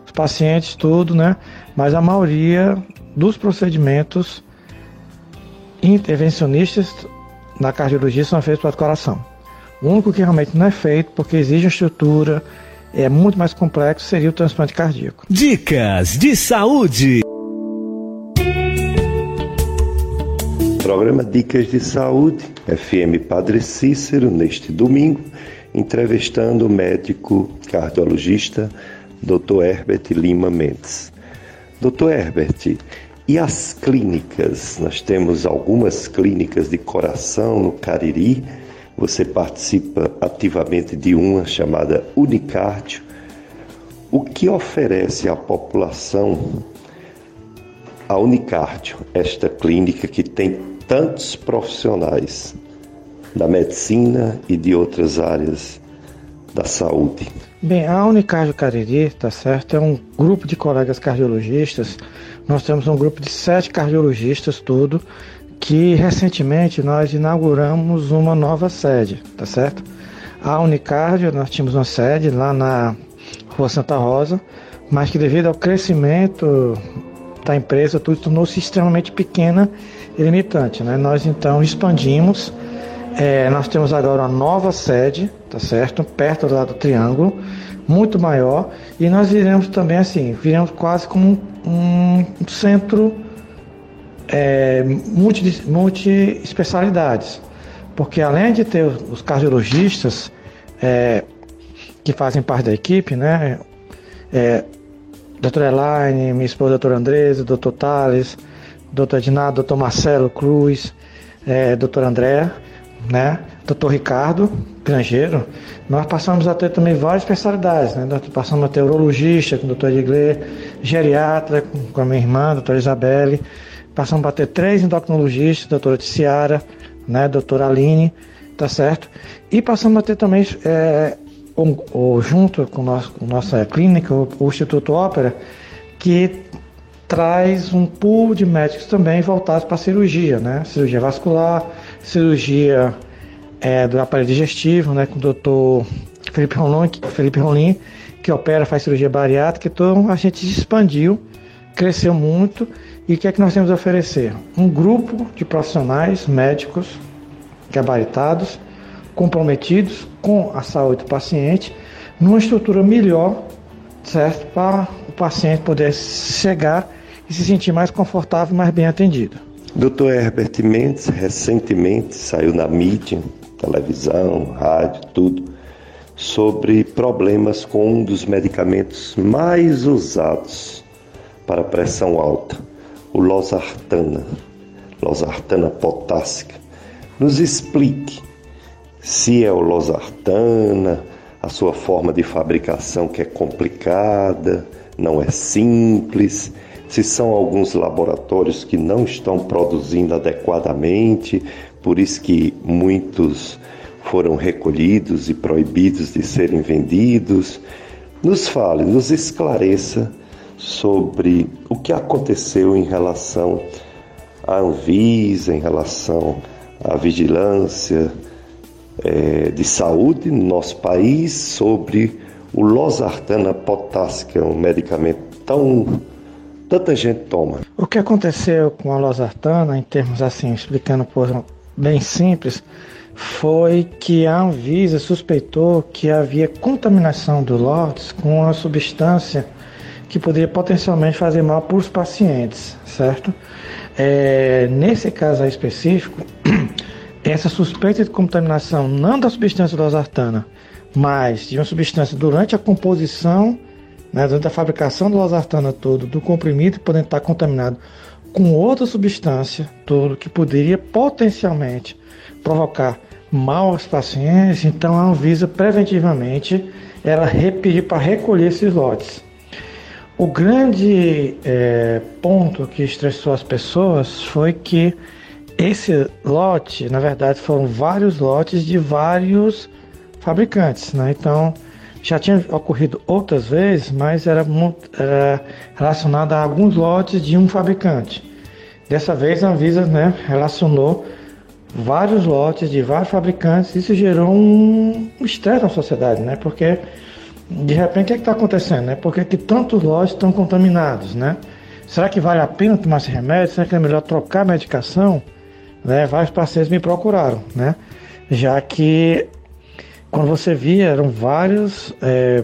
os pacientes tudo, né? Mas a maioria dos procedimentos intervencionistas na cardiologia são feitos para o coração. O único que realmente não é feito porque exige uma estrutura é muito mais complexo seria o transplante cardíaco. Dicas de saúde. Programa Dicas de Saúde, FM Padre Cícero, neste domingo, entrevistando o médico cardiologista Dr. Herbert Lima Mendes. Dr. Herbert, e as clínicas? Nós temos algumas clínicas de coração no Cariri. Você participa ativamente de uma chamada Unicardio. O que oferece à população a Unicardio, esta clínica que tem tantos profissionais da medicina e de outras áreas da saúde. Bem, a Unicardio Cariri, tá certo, é um grupo de colegas cardiologistas. Nós temos um grupo de sete cardiologistas, tudo, que recentemente nós inauguramos uma nova sede, tá certo? A Unicardio, nós tínhamos uma sede lá na Rua Santa Rosa, mas que devido ao crescimento da empresa, tudo tornou-se extremamente pequena e limitante, né? Nós então expandimos é, nós temos agora uma nova sede, tá certo? Perto lá do Triângulo, muito maior. E nós viremos também assim, viremos quase como um, um centro é, multi, multi especialidades. Porque além de ter os cardiologistas é, que fazem parte da equipe, né? É, doutora Elaine, minha esposa, doutora Andresa, doutor Thales, doutor Edinado, doutor Marcelo Cruz, é, doutora Andréa né? Doutor Ricardo Grangeiro, nós passamos a ter também várias especialidades, né? Nós passamos a ter urologista com o doutor Edgley, geriatra com a minha irmã, doutora Isabelle, passamos a ter três endocrinologistas, doutora Ticiara, né? Doutora Aline, tá certo? E passamos a ter também, é, um, um, junto com, nosso, nossa clínica, o, o Instituto Ópera, que traz um pool de médicos também voltados para cirurgia, né? Cirurgia vascular, cirurgia é, do aparelho digestivo, né? Com o doutor Felipe Rolim, Felipe Rolim, que opera, faz cirurgia bariátrica. Então a gente expandiu, cresceu muito. E o que é que nós temos a oferecer? Um grupo de profissionais médicos, gabaritados, comprometidos com a saúde do paciente, numa estrutura melhor, certo? Para o paciente poder chegar e se sentir mais confortável e mais bem atendido. Dr. Herbert Mendes recentemente saiu na mídia, televisão, rádio, tudo, sobre problemas com um dos medicamentos mais usados para pressão alta, o losartana, losartana potássica. Nos explique se é o losartana, a sua forma de fabricação que é complicada, não é simples, se são alguns laboratórios que não estão produzindo adequadamente, por isso que muitos foram recolhidos e proibidos de serem vendidos. Nos fale, nos esclareça sobre o que aconteceu em relação à Anvisa, em relação à vigilância é, de saúde no nosso país, sobre o losartana potássica, um medicamento tão tanta gente toma. O que aconteceu com a losartana, em termos assim, explicando por bem simples, foi que a Anvisa suspeitou que havia contaminação do lotes com uma substância que poderia potencialmente fazer mal para os pacientes, certo? É, nesse caso específico, <clears throat> essa suspeita de contaminação não da substância losartana, mas de uma substância durante a composição, né, durante a fabricação do losartana todo, do comprimido, podendo estar contaminado com outra substância, todo que poderia potencialmente provocar mal aos pacientes, então a Anvisa preventivamente ela pediu para recolher esses lotes. O grande é, ponto que estressou as pessoas foi que esse lote, na verdade, foram vários lotes de vários fabricantes, né? Então já tinha ocorrido outras vezes, mas era, era relacionado a alguns lotes de um fabricante. Dessa vez a Anvisa né, relacionou vários lotes de vários fabricantes, isso gerou um estresse na sociedade, né? Porque de repente, o que é está acontecendo? Né? Por que, que tantos lojas estão contaminados? Né? Será que vale a pena tomar esse remédio? Será que é melhor trocar a medicação? Né? Vários pacientes me procuraram, né? já que quando você via, eram vários é,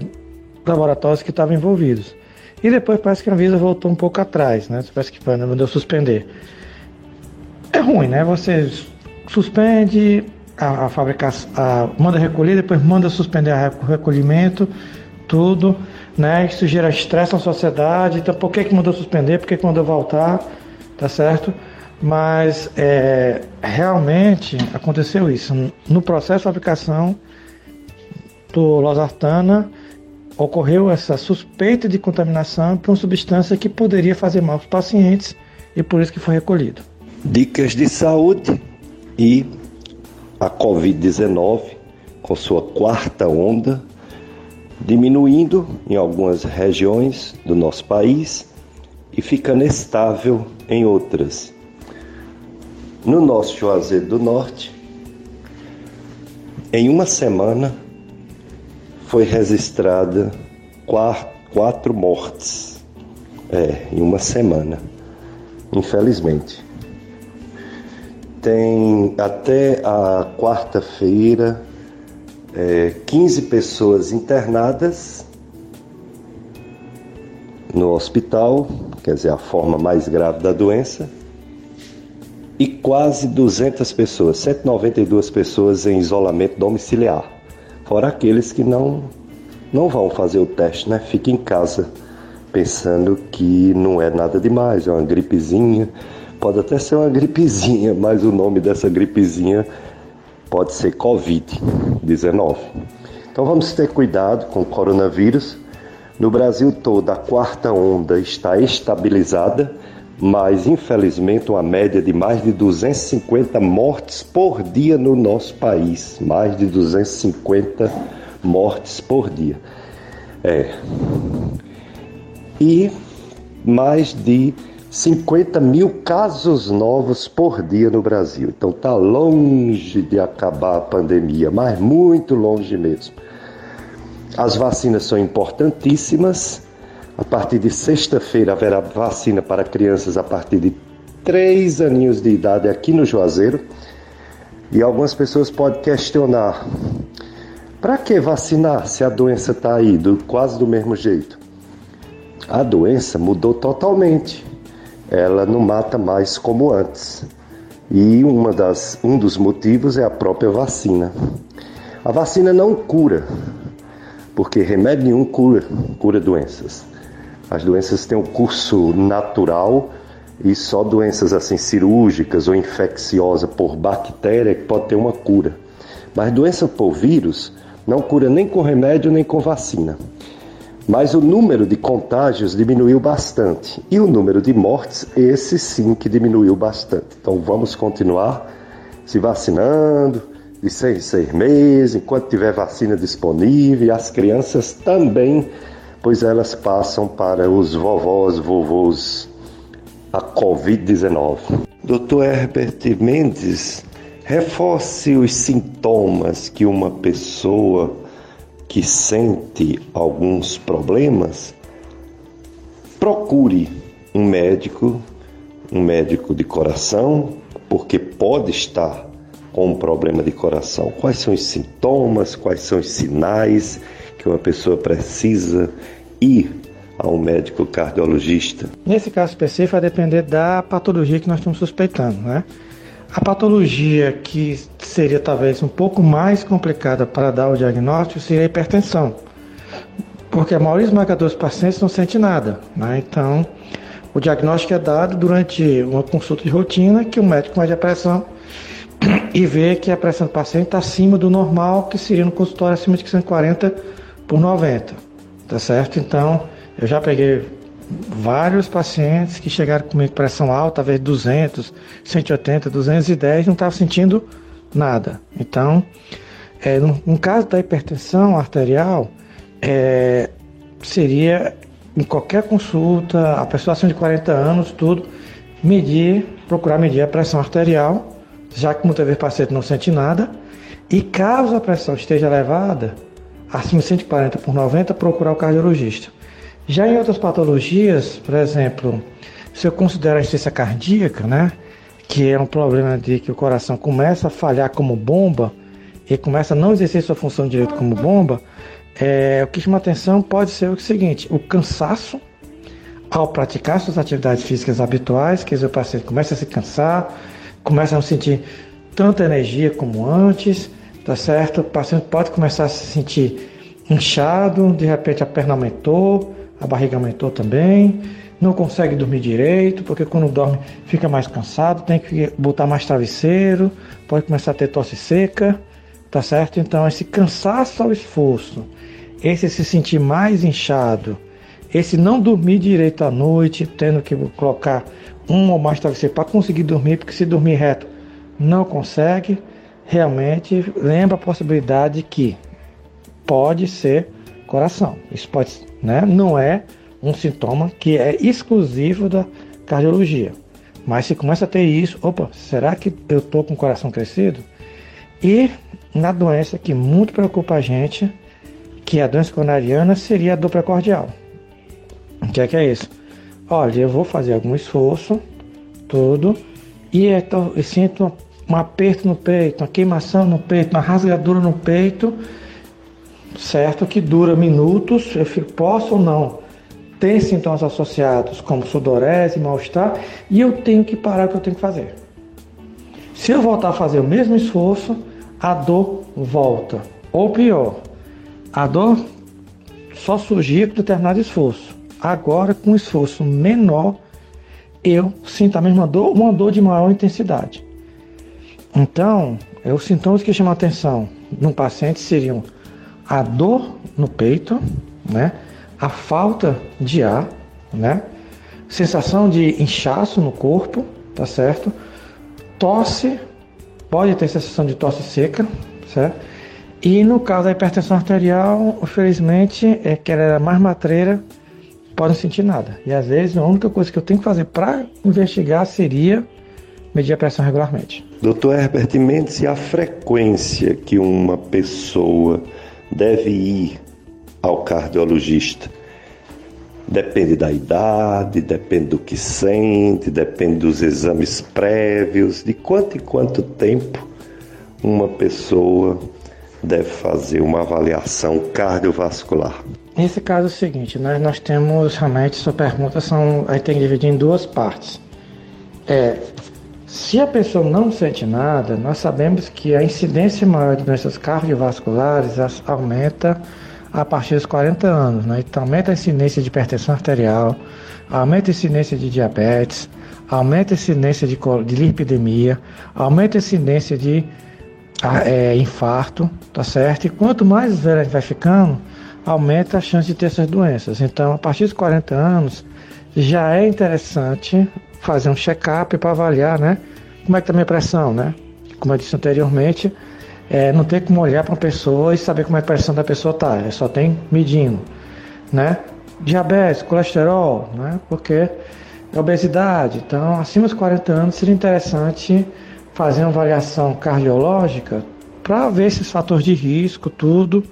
laboratórios que estavam envolvidos. E depois parece que a Anvisa voltou um pouco atrás, né? Parece que mandou suspender. É ruim, né? Você suspende, a, a fabricação, a, manda recolher, depois manda suspender o recolhimento, tudo, né? Isso gera estresse na sociedade. Então, por que, que mandou suspender? Por que, que mandou voltar? Tá certo? Mas é, realmente aconteceu isso. No processo de fabricação do losartana, ocorreu essa suspeita de contaminação por uma substância que poderia fazer mal aos pacientes e por isso que foi recolhido. Dicas de saúde e a Covid-19, com sua quarta onda, diminuindo em algumas regiões do nosso país e ficando estável em outras. No nosso Juazeiro do Norte, em uma semana foi registrada quatro mortes. É, em uma semana, infelizmente tem até a quarta-feira é, 15 pessoas internadas no hospital, quer dizer, a forma mais grave da doença, e quase 200 pessoas, 192 pessoas em isolamento domiciliar, fora aqueles que não, não vão fazer o teste, né? Fica em casa pensando que não é nada demais, é uma gripezinha Pode até ser uma gripezinha, mas o nome dessa gripezinha pode ser Covid-19. Então vamos ter cuidado com o coronavírus. No Brasil todo, a quarta onda está estabilizada, mas infelizmente uma média de mais de 250 mortes por dia no nosso país. Mais de 250 mortes por dia. É. E mais de 50 mil casos novos por dia no Brasil. Então está longe de acabar a pandemia, mas muito longe mesmo. As vacinas são importantíssimas. A partir de sexta-feira haverá vacina para crianças a partir de 3 aninhos de idade aqui no Juazeiro. E algumas pessoas podem questionar: para que vacinar se a doença está aí do, quase do mesmo jeito? A doença mudou totalmente. Ela não mata mais como antes. E uma das, um dos motivos é a própria vacina. A vacina não cura, porque remédio nenhum cura, cura doenças. As doenças têm um curso natural e só doenças assim cirúrgicas ou infecciosas por bactéria que pode ter uma cura. Mas doença por vírus não cura nem com remédio nem com vacina. Mas o número de contágios diminuiu bastante e o número de mortes, esse sim que diminuiu bastante. Então vamos continuar se vacinando de seis em seis meses, enquanto tiver vacina disponível, as crianças também, pois elas passam para os vovós, vovôs a Covid-19. Dr. Herbert Mendes, reforce os sintomas que uma pessoa que sente alguns problemas, procure um médico, um médico de coração, porque pode estar com um problema de coração. Quais são os sintomas, quais são os sinais que uma pessoa precisa ir a um médico cardiologista? Nesse caso específico, vai depender da patologia que nós estamos suspeitando, né? A patologia que seria talvez um pouco mais complicada para dar o diagnóstico seria a hipertensão, porque a maioria esmagadora dos pacientes não sente nada, né? Então, o diagnóstico é dado durante uma consulta de rotina que o médico mede a pressão <clears throat> e vê que a pressão do paciente está acima do normal, que seria no consultório acima de 140 por 90, tá certo? Então, eu já peguei vários pacientes que chegaram com pressão alta, talvez 200, 180, 210, não estavam sentindo nada. Então, é, no, no, caso da hipertensão arterial, é, seria em qualquer consulta, a pessoa acima de 40 anos, tudo, medir, procurar medir a pressão arterial, já que muitas vezes o paciente não sente nada, e caso a pressão esteja elevada, acima de 140 por 90, procurar o cardiologista. Já em outras patologias, por exemplo, se eu considero a insuficiência cardíaca, né, que é um problema de que o coração começa a falhar como bomba e começa a não exercer sua função direito como bomba, é, o que chama atenção pode ser o seguinte: o cansaço ao praticar suas atividades físicas habituais, quer dizer, o paciente começa a se cansar, começa a não sentir tanta energia como antes, tá certo? O paciente pode começar a se sentir inchado, de repente a perna aumentou, a barriga aumentou também, não consegue dormir direito, porque quando dorme fica mais cansado, tem que botar mais travesseiro, pode começar a ter tosse seca, tá certo? Então, esse cansaço ao esforço, esse se sentir mais inchado, esse não dormir direito à noite, tendo que colocar um ou mais travesseiro para conseguir dormir, porque se dormir reto não consegue, realmente lembra a possibilidade que pode ser coração. Isso pode, né? Não é um sintoma que é exclusivo da cardiologia. Mas se começa a ter isso, opa, será que eu estou com o coração crescido? E na doença que muito preocupa a gente, que é a doença coronariana, seria a dor precordial. O que é que é isso? Olha, eu vou fazer algum esforço, tudo, e eu, tô, eu sinto um aperto no peito, uma queimação no peito, uma rasgadura no peito, certo? Que dura minutos, eu fico, posso ou não ter sintomas associados como sudorese, mal-estar, e eu tenho que parar o que eu tenho que fazer. Se eu voltar a fazer o mesmo esforço, a dor volta. Ou pior, a dor só surgia com determinado esforço. Agora, com um esforço menor, eu sinto a mesma dor, uma dor de maior intensidade. Então, os sintomas que chamam atenção no paciente seriam a dor no peito, né? a falta de ar, né? sensação de inchaço no corpo, tá certo? Tosse, pode ter sensação de tosse seca, certo? E no caso da hipertensão arterial, infelizmente, é que ela era mais matreira, pode não sentir nada. E às vezes a única coisa que eu tenho que fazer para investigar seria medir a pressão regularmente. Doutor Herbert Mendes, e a frequência que uma pessoa deve ir ao cardiologista. Depende da idade, depende do que sente, depende dos exames prévios, de quanto em quanto tempo uma pessoa deve fazer uma avaliação cardiovascular? Nesse caso é o seguinte, nós, nós temos realmente sua pergunta são aí tem que dividir em duas partes. É, se a pessoa não sente nada, nós sabemos que a incidência maior de doenças cardiovasculares aumenta a partir dos 40 anos, né? Então aumenta a incidência de hipertensão arterial, aumenta a incidência de diabetes, aumenta a incidência de, de lipidemia, aumenta a incidência de é, infarto, tá certo? E quanto mais velho a gente vai ficando, aumenta a chance de ter essas doenças. Então, a partir dos 40 anos, já é interessante fazer um check-up para avaliar, né? Como é que a minha pressão, né? Como eu disse anteriormente, é, não tem como olhar para uma pessoa e saber como é a pressão da pessoa tá. É só tem medindo, né? Diabetes, colesterol, né? Porque é obesidade. Então, acima dos 40 anos seria interessante fazer uma avaliação cardiológica para ver esses fatores de risco, tudo,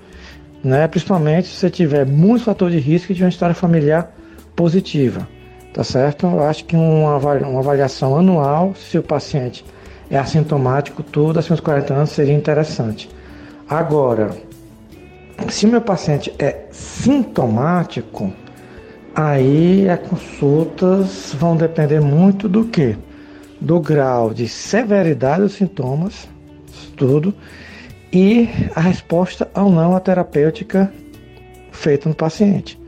né? Principalmente se você tiver muitos fatores de risco e de uma história familiar positiva, tá certo? Eu acho que uma, uma avaliação anual, se o paciente é assintomático, tudo acima dos 40 anos seria interessante. Agora, se meu paciente é sintomático, aí as consultas vão depender muito do que? Do grau de severidade dos sintomas, tudo, e a resposta ou não à terapêutica feita no paciente.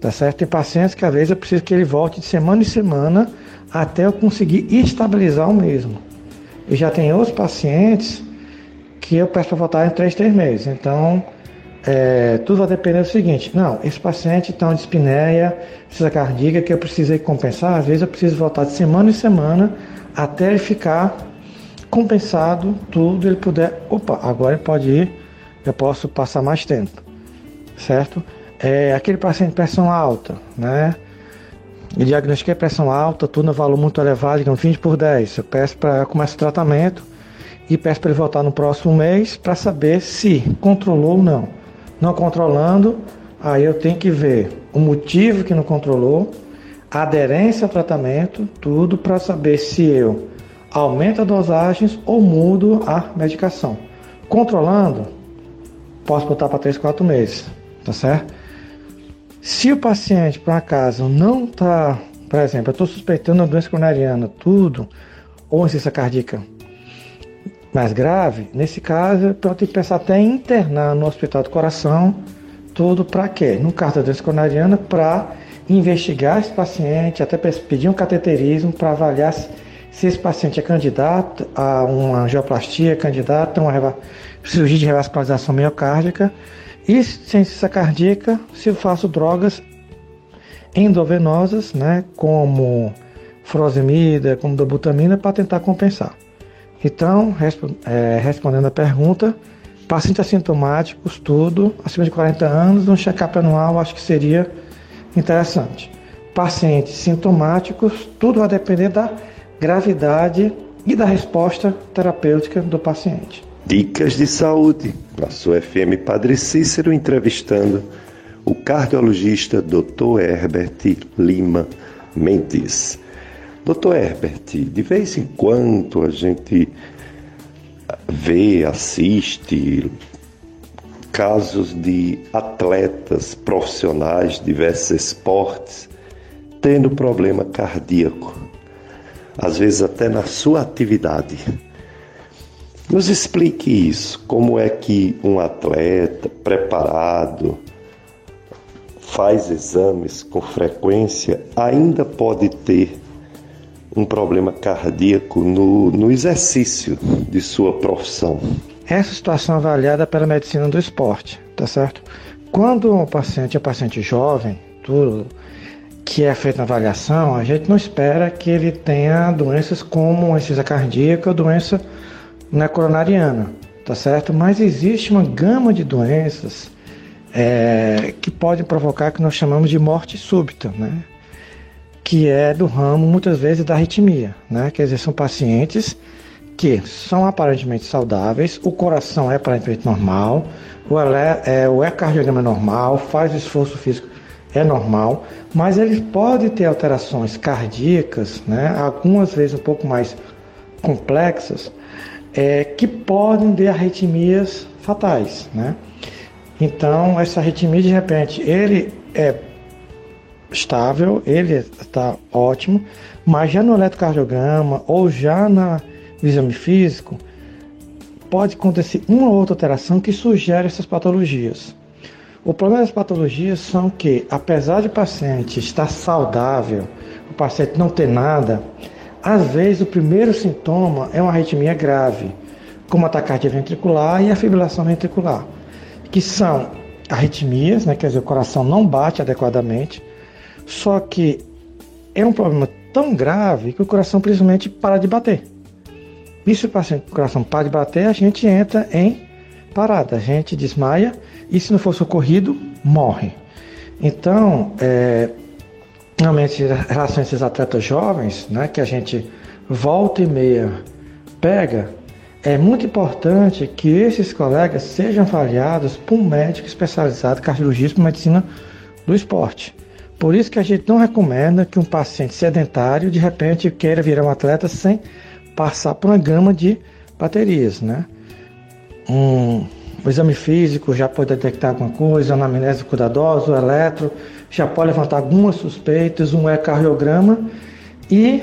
Tá certo? Tem pacientes que às vezes eu preciso que ele volte de semana em semana até eu conseguir estabilizar o mesmo. E já tem outros pacientes que eu peço para voltar em 3, 3 meses. Então, é, tudo vai depender do seguinte: não, esse paciente está de espinéia, precisa cardíaca, que eu precisei compensar. Às vezes eu preciso voltar de semana em semana até ele ficar compensado, tudo, ele puder. Opa, agora ele pode ir, eu posso passar mais tempo, certo? É, aquele paciente de pressão alta, né? Eu diagnostiquei pressão alta, tudo no valor muito elevado, digamos 20 por 10. Eu peço para começar o tratamento e peço para ele voltar no próximo mês para saber se controlou ou não. Não controlando, aí eu tenho que ver o motivo que não controlou, a aderência ao tratamento, tudo para saber se eu aumento as dosagens ou mudo a medicação. Controlando, posso botar para 3, 4 meses, tá certo? Se o paciente, por acaso, não está, por exemplo, eu estou suspeitando uma doença coronariana, tudo, ou insuficiência cardíaca mais grave, nesse caso, eu tenho que pensar até em internar no hospital do coração, tudo para quê? No caso da doença coronariana, para investigar esse paciente, até pedir um cateterismo para avaliar se, se, esse paciente é candidato a uma angioplastia, candidato a uma cirurgia de revascularização miocárdica e ciência cardíaca se faço drogas endovenosas, né, como furosemida, como dobutamina, para tentar compensar. Então, resp é, respondendo a pergunta, pacientes assintomáticos, tudo, acima de 40 anos, um check-up anual acho que seria interessante. Pacientes sintomáticos, tudo vai depender da gravidade e da resposta terapêutica do paciente. Dicas de saúde, na sua FM Padre Cícero, entrevistando o cardiologista Dr. Herbert Lima Mendes. Dr. Herbert, de vez em quando a gente vê, assiste casos de atletas profissionais de diversos esportes tendo problema cardíaco, às vezes até na sua atividade. Nos explique isso, como é que um atleta preparado faz exames com frequência ainda pode ter um problema cardíaco no, no exercício de sua profissão. Essa situação é avaliada pela medicina do esporte, tá certo? Quando o paciente é paciente jovem, tudo que é feita a avaliação, a gente não espera que ele tenha doenças como insuficiência cardíaca doença na coronariana, tá certo? Mas existe uma gama de doenças é, que podem provocar que nós chamamos de morte súbita, né? Que é do ramo muitas vezes da arritmia, né? Quer dizer, são pacientes que são aparentemente saudáveis, o coração é aparentemente normal, o, é, o ecocardiograma é normal, faz esforço físico é normal, mas ele pode ter alterações cardíacas, né? Algumas vezes um pouco mais complexas, é, que podem ter arritmias fatais, né? Então, essa arritmia, de repente, ele é estável, ele está ótimo, mas já no eletrocardiograma ou já na, no exame físico, pode acontecer uma ou outra alteração que sugere essas patologias. O problema das patologias são que, apesar de o paciente estar saudável, o paciente não ter nada, às vezes o primeiro sintoma é uma arritmia grave, como a taquicardia ventricular e a fibrilação ventricular, que são arritmias, né, quer dizer, o coração não bate adequadamente, só que é um problema tão grave que o coração simplesmente para de bater. E se o paciente o coração para de bater, a gente entra em parada, a gente desmaia e se não for socorrido, morre. Então, é, realmente, em relação a esses atletas jovens, né, que a gente volta e meia pega, é muito importante que esses colegas sejam avaliados por um médico especializado em cardiologista e medicina do esporte. Por isso que a gente não recomenda que um paciente sedentário de repente queira virar um atleta sem passar por uma gama de baterias, né? Um, o exame físico já pode detectar alguma coisa, anamnese cuidadosa, o eletro, já pode levantar algumas suspeitas, um ecocardiograma e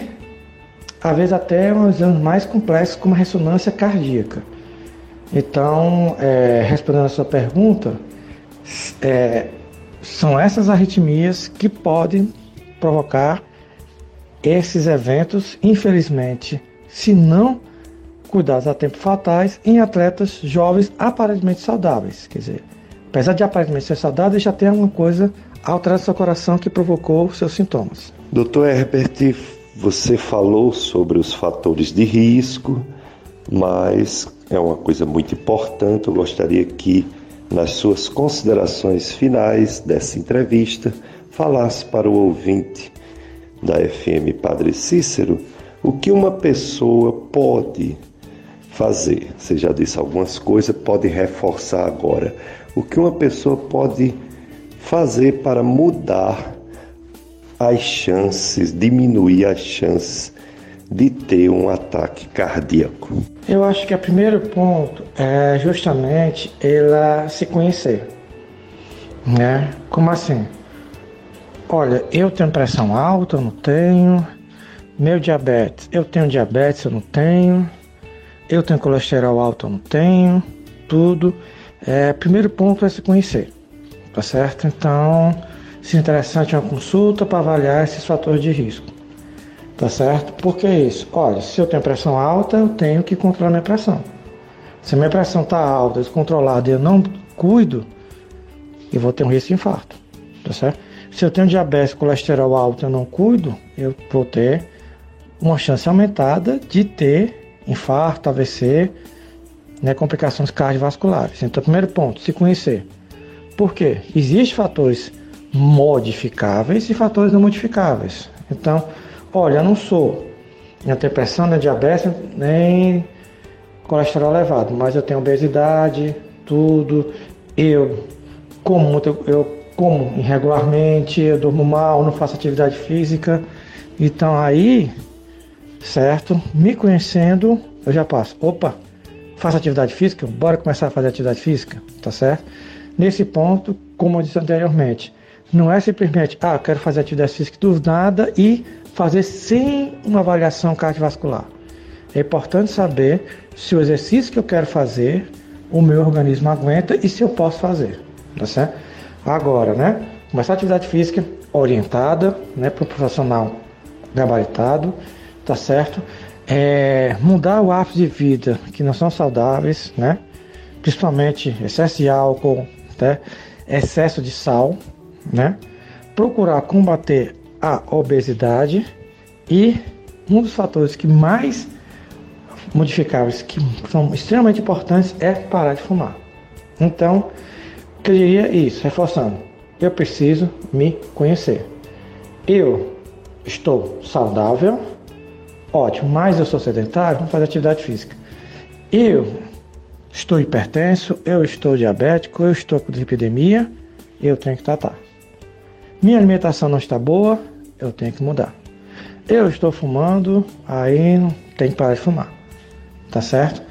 às vezes até um exame mais complexo como a ressonância cardíaca. Então, é, respondendo a sua pergunta, é, são essas arritmias que podem provocar esses eventos, infelizmente, se não cuidados a tempo fatais em atletas jovens aparentemente saudáveis. Quer dizer, apesar de aparentemente ser saudável, já tem alguma coisa alterada no seu coração que provocou seus sintomas. Doutor Herbert, você falou sobre os fatores de risco, mas é uma coisa muito importante. Eu gostaria que nas suas considerações finais dessa entrevista, falasse para o ouvinte da FM Padre Cícero o que uma pessoa pode fazer. Você já disse algumas coisas, pode reforçar agora. O que uma pessoa pode fazer para mudar as chances, diminuir as chances de ter um ataque cardíaco? Eu acho que o primeiro ponto é justamente ela se conhecer. Né? Como assim? Olha, eu tenho pressão alta, eu não tenho. Meu diabetes, eu tenho diabetes, eu não tenho. Eu tenho colesterol alto, eu não tenho. Tudo. É, primeiro ponto é se conhecer. Tá certo? Então, se interessante uma consulta para avaliar esses fatores de risco. Tá certo? Por que isso? Olha, se eu tenho pressão alta, eu tenho que controlar minha pressão. Se minha pressão está alta, descontrolada e eu não cuido, eu vou ter um risco de infarto. Tá certo? Se eu tenho diabetes, colesterol alto e eu não cuido, eu vou ter uma chance aumentada de ter infarto, AVC, né, complicações cardiovasculares. Então, primeiro ponto, se conhecer. Por quê? Existem fatores modificáveis e fatores não modificáveis. Então, Olha, eu não sou nem tenho pressão, nem diabetes, nem colesterol elevado, mas eu tenho obesidade, tudo. Eu como muito, eu como irregularmente, eu durmo mal, não faço atividade física. Então aí, certo? Me conhecendo, eu já passo. Opa, faço atividade física, bora começar a fazer atividade física, tá certo? Nesse ponto, como eu disse anteriormente, não é simplesmente, ah, quero fazer atividade física do nada e fazer sem uma avaliação cardiovascular. É importante saber se o exercício que eu quero fazer, o meu organismo aguenta e se eu posso fazer, tá certo? Agora, né? Começar a atividade física orientada, né, para o profissional gabaritado, tá certo? É, mudar o hábito de vida que não são saudáveis, né? Principalmente excesso de álcool, né? excesso de sal, né? Procurar combater a obesidade e um dos fatores que mais modificáveis que são extremamente importantes é parar de fumar. Então, eu diria isso, reforçando. Eu preciso me conhecer. Eu estou saudável, ótimo, mas eu sou sedentário, vamos fazer atividade física. Eu estou hipertenso, eu estou diabético, eu estou com epidemia, eu tenho que tratar. Minha alimentação não está boa, eu tenho que mudar. Eu estou fumando, aí tem que parar de fumar. Tá certo?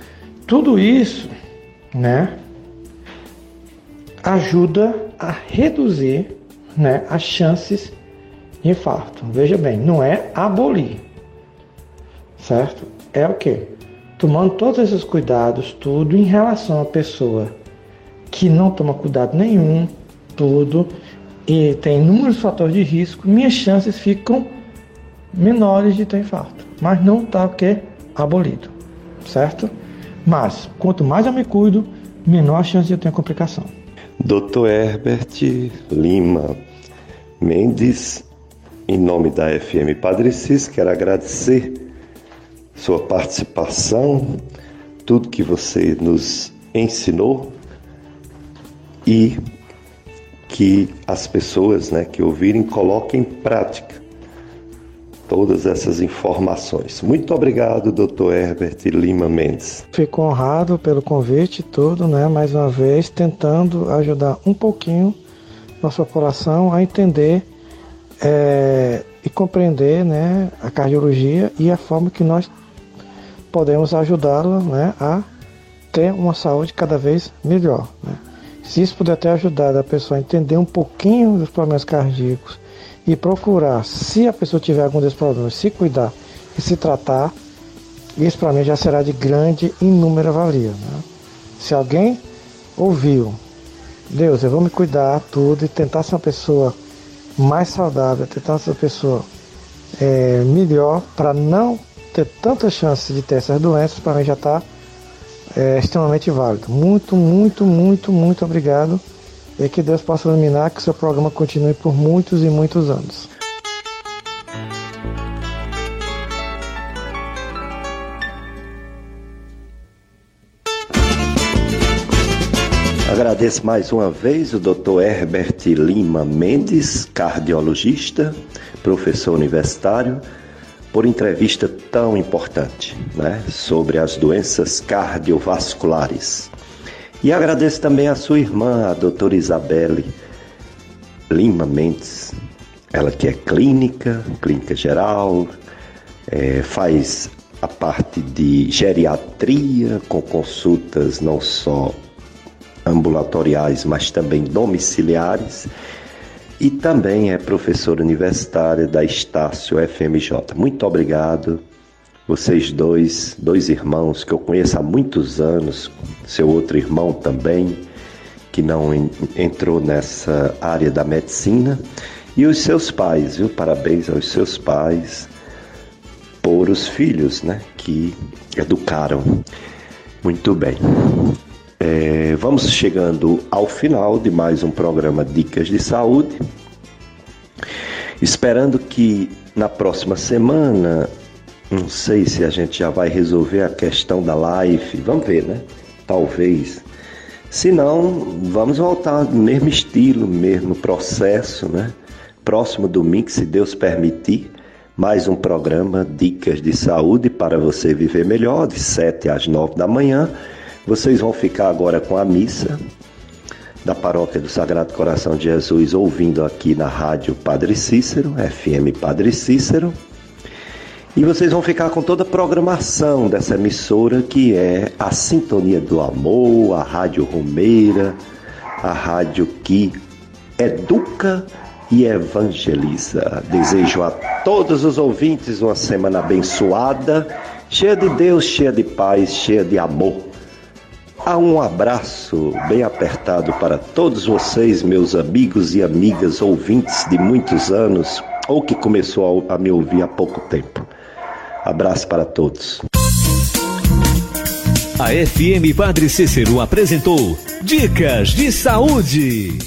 tudo isso, né, ajuda a reduzir, né, as chances de infarto. Veja bem, não é abolir, certo? É o que? Tomando todos esses cuidados, tudo em relação à pessoa que não toma cuidado nenhum, tudo, e tem inúmeros fatores de risco, minhas chances ficam menores de ter infarto. Mas não está o que? Abolido, certo? Mas, quanto mais eu me cuido, menor a chance de eu ter complicação. Dr. Herbert Lima Mendes, em nome da FM Padre Cis, quero agradecer sua participação, tudo que você nos ensinou e que as pessoas né, que ouvirem coloquem em prática todas essas informações. Muito obrigado, Dr. Herbert Lima Mendes. Fico honrado pelo convite todo, né? Mais uma vez, tentando ajudar um pouquinho nossa população a entender é, e compreender né, a cardiologia e a forma que nós podemos ajudá-la né, a ter uma saúde cada vez melhor. Né? Se isso puder ter ajudado a pessoa a entender um pouquinho dos problemas cardíacos e procurar, se a pessoa tiver algum desses problemas, se cuidar e se tratar, isso para mim já será de grande inúmera valia. Né? Se alguém ouviu, Deus, eu vou me cuidar tudo e tentar ser uma pessoa mais saudável, tentar ser uma pessoa é, melhor para não ter tanta chance de ter essas doenças, para mim já está é, extremamente válido. Muito, muito, muito, muito obrigado e que Deus possa iluminar que seu programa continue por muitos e muitos anos. Agradeço mais uma vez o Dr. Herbert Lima Mendes, cardiologista, professor universitário, por entrevista tão importante né, sobre as doenças cardiovasculares. E agradeço também a sua irmã, a doutora Isabelle Lima Mendes, ela que é clínica, clínica geral, é, faz a parte de geriatria, com consultas não só ambulatoriais, mas também domiciliares, e também é professora universitária da Estácio FMJ. Muito obrigado vocês dois, dois irmãos que eu conheço há muitos anos, seu outro irmão também, que não entrou nessa área da medicina, e os seus pais, viu? Parabéns aos seus pais por os filhos, né? Que educaram. Muito bem. É, vamos chegando ao final de mais um programa Dicas de Saúde. Esperando que na próxima semana não sei se a gente já vai resolver a questão da live. Vamos ver, né? Talvez. Se não, vamos voltar no mesmo estilo, mesmo processo, né? Próximo domingo, se Deus permitir, mais um programa Dicas de Saúde para você viver melhor, de 7 às 9 da manhã. Vocês vão ficar agora com a missa da Paróquia do Sagrado Coração de Jesus, ouvindo aqui na Rádio Padre Cícero, FM Padre Cícero. E vocês vão ficar com toda a programação dessa emissora que é a Sintonia do Amor, a Rádio Romeira, a rádio que educa e evangeliza. Desejo a todos os ouvintes uma semana abençoada, cheia de Deus, cheia de paz, cheia de amor. Há um abraço bem apertado para todos vocês, meus amigos e amigas ouvintes de muitos anos ou que começou a me ouvir há pouco tempo. Abraço para todos. A FM Padre Cícero apresentou Dicas de Saúde.